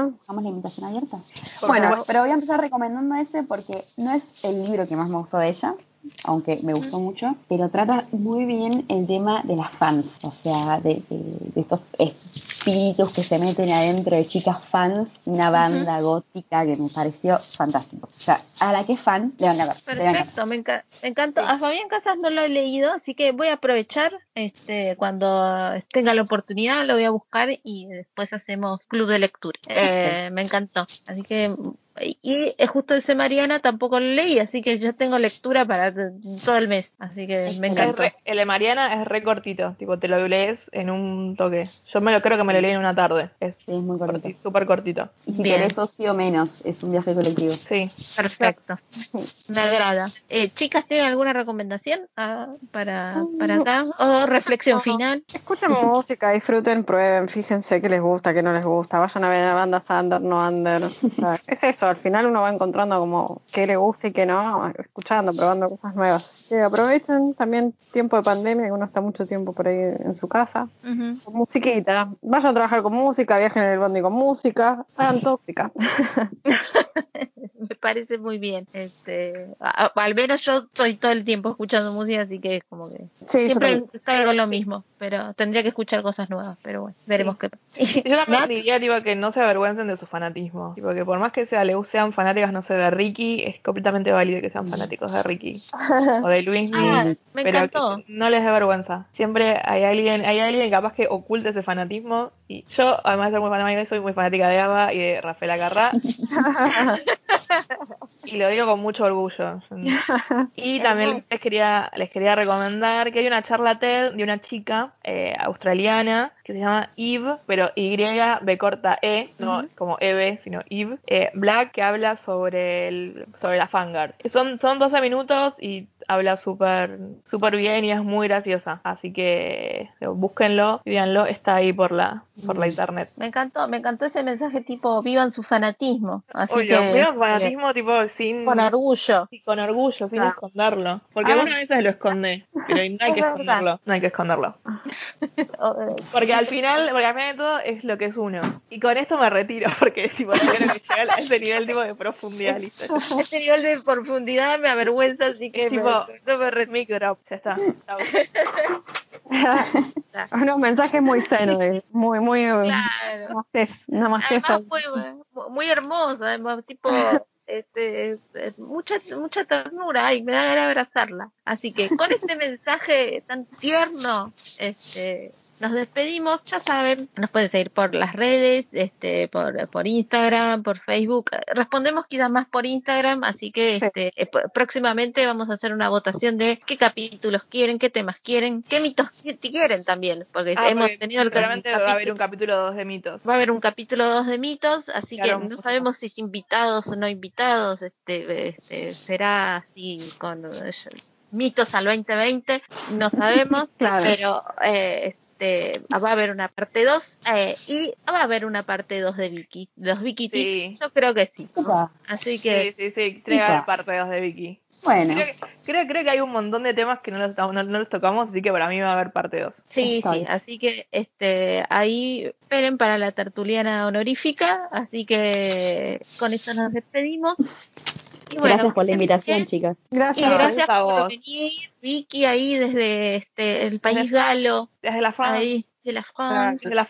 Speaker 1: no.
Speaker 5: Dejamos la invitación abierta.
Speaker 4: Por
Speaker 5: bueno,
Speaker 4: favor.
Speaker 5: pero voy a empezar recomendando ese porque no es el libro que más me gustó de ella, aunque me gustó mucho, pero trata muy bien el tema de las fans, o sea, de, de- de estos espíritus que se meten adentro de chicas fans, una banda gótica que me pareció fantástico. O sea, a la que es fan, le van a encantar.
Speaker 1: Perfecto, me, enca- me encantó. A Fabián Casas no lo he leído, así que voy a aprovechar este cuando tenga la oportunidad, lo voy a buscar y después hacemos club de lectura. Eh, me encantó. Así que, y es justo ese Mariana tampoco lo leí, así que yo tengo lectura para todo el mes. Así que me encantó.
Speaker 4: el de Mariana es re cortito, tipo te lo lees en un toque. Yo me lo creo que me lo leí en una tarde. Es
Speaker 5: Sí, es muy cortito.
Speaker 4: corti- súper cortito.
Speaker 5: Y si
Speaker 1: Bien.
Speaker 5: querés socio menos, es un viaje colectivo.
Speaker 4: Sí.
Speaker 1: Perfecto. Me agrada. Eh, chicas, ¿tienen alguna recomendación ah, para, para acá? ¿O reflexión final?
Speaker 2: Escuchen música, disfruten, prueben, fíjense qué les gusta, qué no les gusta, vayan a ver a bandas under, no under. O sea, es eso, al final uno va encontrando como qué le gusta y qué no, escuchando, probando cosas nuevas. Que aprovechen también tiempo de pandemia, que uno está mucho tiempo por ahí en su casa.
Speaker 1: Ujú.
Speaker 2: Con musiquita, vayan a trabajar con música, viajen en el bondi con música, hagan tóxica.
Speaker 1: Me parece muy bien. Este, a- a- al menos yo estoy todo el tiempo escuchando música, así que es como que
Speaker 2: Sí,
Speaker 1: siempre caigo lo mismo, pero tendría que escuchar cosas nuevas, pero bueno, veremos qué pasa.
Speaker 4: Yo también diría tipo, que no se avergüencen de su fanatismo. Tipo, que por más que sea, le sean fanáticas, no sé, de Ricky, es completamente válido que sean fanáticos de Ricky. o de Luis
Speaker 1: Ah, me
Speaker 4: pero
Speaker 1: encantó.
Speaker 4: no les dé vergüenza. Siempre hay alguien, hay alguien capaz que oculte ese fanatismo. Y yo, además de ser muy fanática, soy muy fanática de Ava y de Rafaela Carrá. y lo digo con mucho orgullo. Y también les quería, les quería recomendar que hay una charla TED de una chica eh, australiana que se llama Eve, pero Y, B corta E, no como Eve, sino Eve, eh, Black, que habla sobre el, sobre las fangirls. Son, son 12 minutos y habla súper súper bien y es muy graciosa. Así que eh, búsquenlo y véanlo, está ahí por la, por la internet.
Speaker 1: Me encantó, me encantó ese mensaje tipo vivan su fanatismo, así que
Speaker 4: cuidado, fanatismo tipo sin...
Speaker 1: con orgullo.
Speaker 4: Sí, con orgullo, sin
Speaker 2: Claro.
Speaker 4: esconderlo. Porque
Speaker 1: Ah.
Speaker 4: uno a veces lo esconde, pero no hay que esconderlo. No hay que esconderlo. Porque al final, porque al final de todo es lo que es uno. Y con esto me retiro, porque tipo, yo creo que llega a ese nivel tipo de profundidad, listo.
Speaker 1: Este nivel de profundidad me avergüenza, así que
Speaker 4: Tipo,
Speaker 1: me, no me re-
Speaker 4: Mic drop, ya está.
Speaker 2: Unos mensajes muy senos, muy, muy.
Speaker 1: Claro.
Speaker 2: Namaste, namaste
Speaker 1: Además
Speaker 2: eso.
Speaker 1: fue mu- muy hermosa, además tipo este, es- mucha mucha ternura y me da ganas de abrazarla. Así que con este mensaje tan tierno, este nos despedimos, ya saben, nos pueden seguir por las redes, este, por, por Instagram, por Facebook. Respondemos quizás más por Instagram, así que
Speaker 2: Sí.
Speaker 1: este, eh, próximamente vamos a hacer una votación de qué capítulos quieren, qué temas quieren, qué mitos qui- quieren también, porque
Speaker 4: Ah,
Speaker 1: hemos
Speaker 4: porque
Speaker 1: tenido el
Speaker 4: seguramente va a haber un capítulo 2 de mitos.
Speaker 1: Va a haber un capítulo 2 de mitos, así
Speaker 4: Claro,
Speaker 1: que no sabemos si es invitados o no invitados, este, este será así con eh, mitos al 2020, no sabemos,
Speaker 2: Claro.
Speaker 1: pero eh, este, va a haber una parte 2 eh, y va a haber una parte 2 de Vicky, los Vicky
Speaker 4: Sí.
Speaker 1: Tips, yo creo que sí,
Speaker 5: Opa.
Speaker 1: así
Speaker 4: Sí,
Speaker 1: que
Speaker 4: sí, sí. Que
Speaker 5: Pica.
Speaker 4: parte 2 de Vicky.
Speaker 5: Bueno,
Speaker 4: Creo que, creo, creo que hay un montón de temas que no los, no, no los tocamos, así que para mí va a haber parte 2.
Speaker 1: sí, sí, así que este, ahí esperen para la tertuliana honorífica, así que con esto nos despedimos. Y bueno,
Speaker 5: gracias por la invitación, chicas.
Speaker 1: Y
Speaker 2: Gracias.
Speaker 4: No,
Speaker 1: gracias
Speaker 4: a
Speaker 1: por venir, Vicky, ahí desde este, el país galo,
Speaker 4: Desde la fans.
Speaker 1: ahí de la France.
Speaker 4: Desde la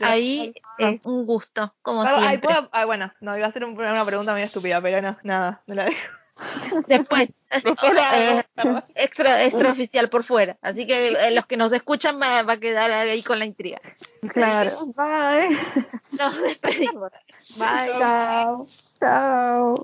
Speaker 1: Ahí
Speaker 4: fans.
Speaker 1: es un gusto, como
Speaker 4: Ah, ay,
Speaker 1: siempre.
Speaker 4: ¿puedo? Ah, bueno, no, iba a hacer un- una pregunta medio estúpida, pero no, nada, me la dejo.
Speaker 1: Después,
Speaker 4: Después la hago,
Speaker 1: eh, extra, extraoficial por fuera. Así que eh, los que nos escuchan va, va a quedar ahí con la intriga.
Speaker 2: Claro. Bye.
Speaker 1: Nos despedimos. Bye.
Speaker 2: Chao. Ciao.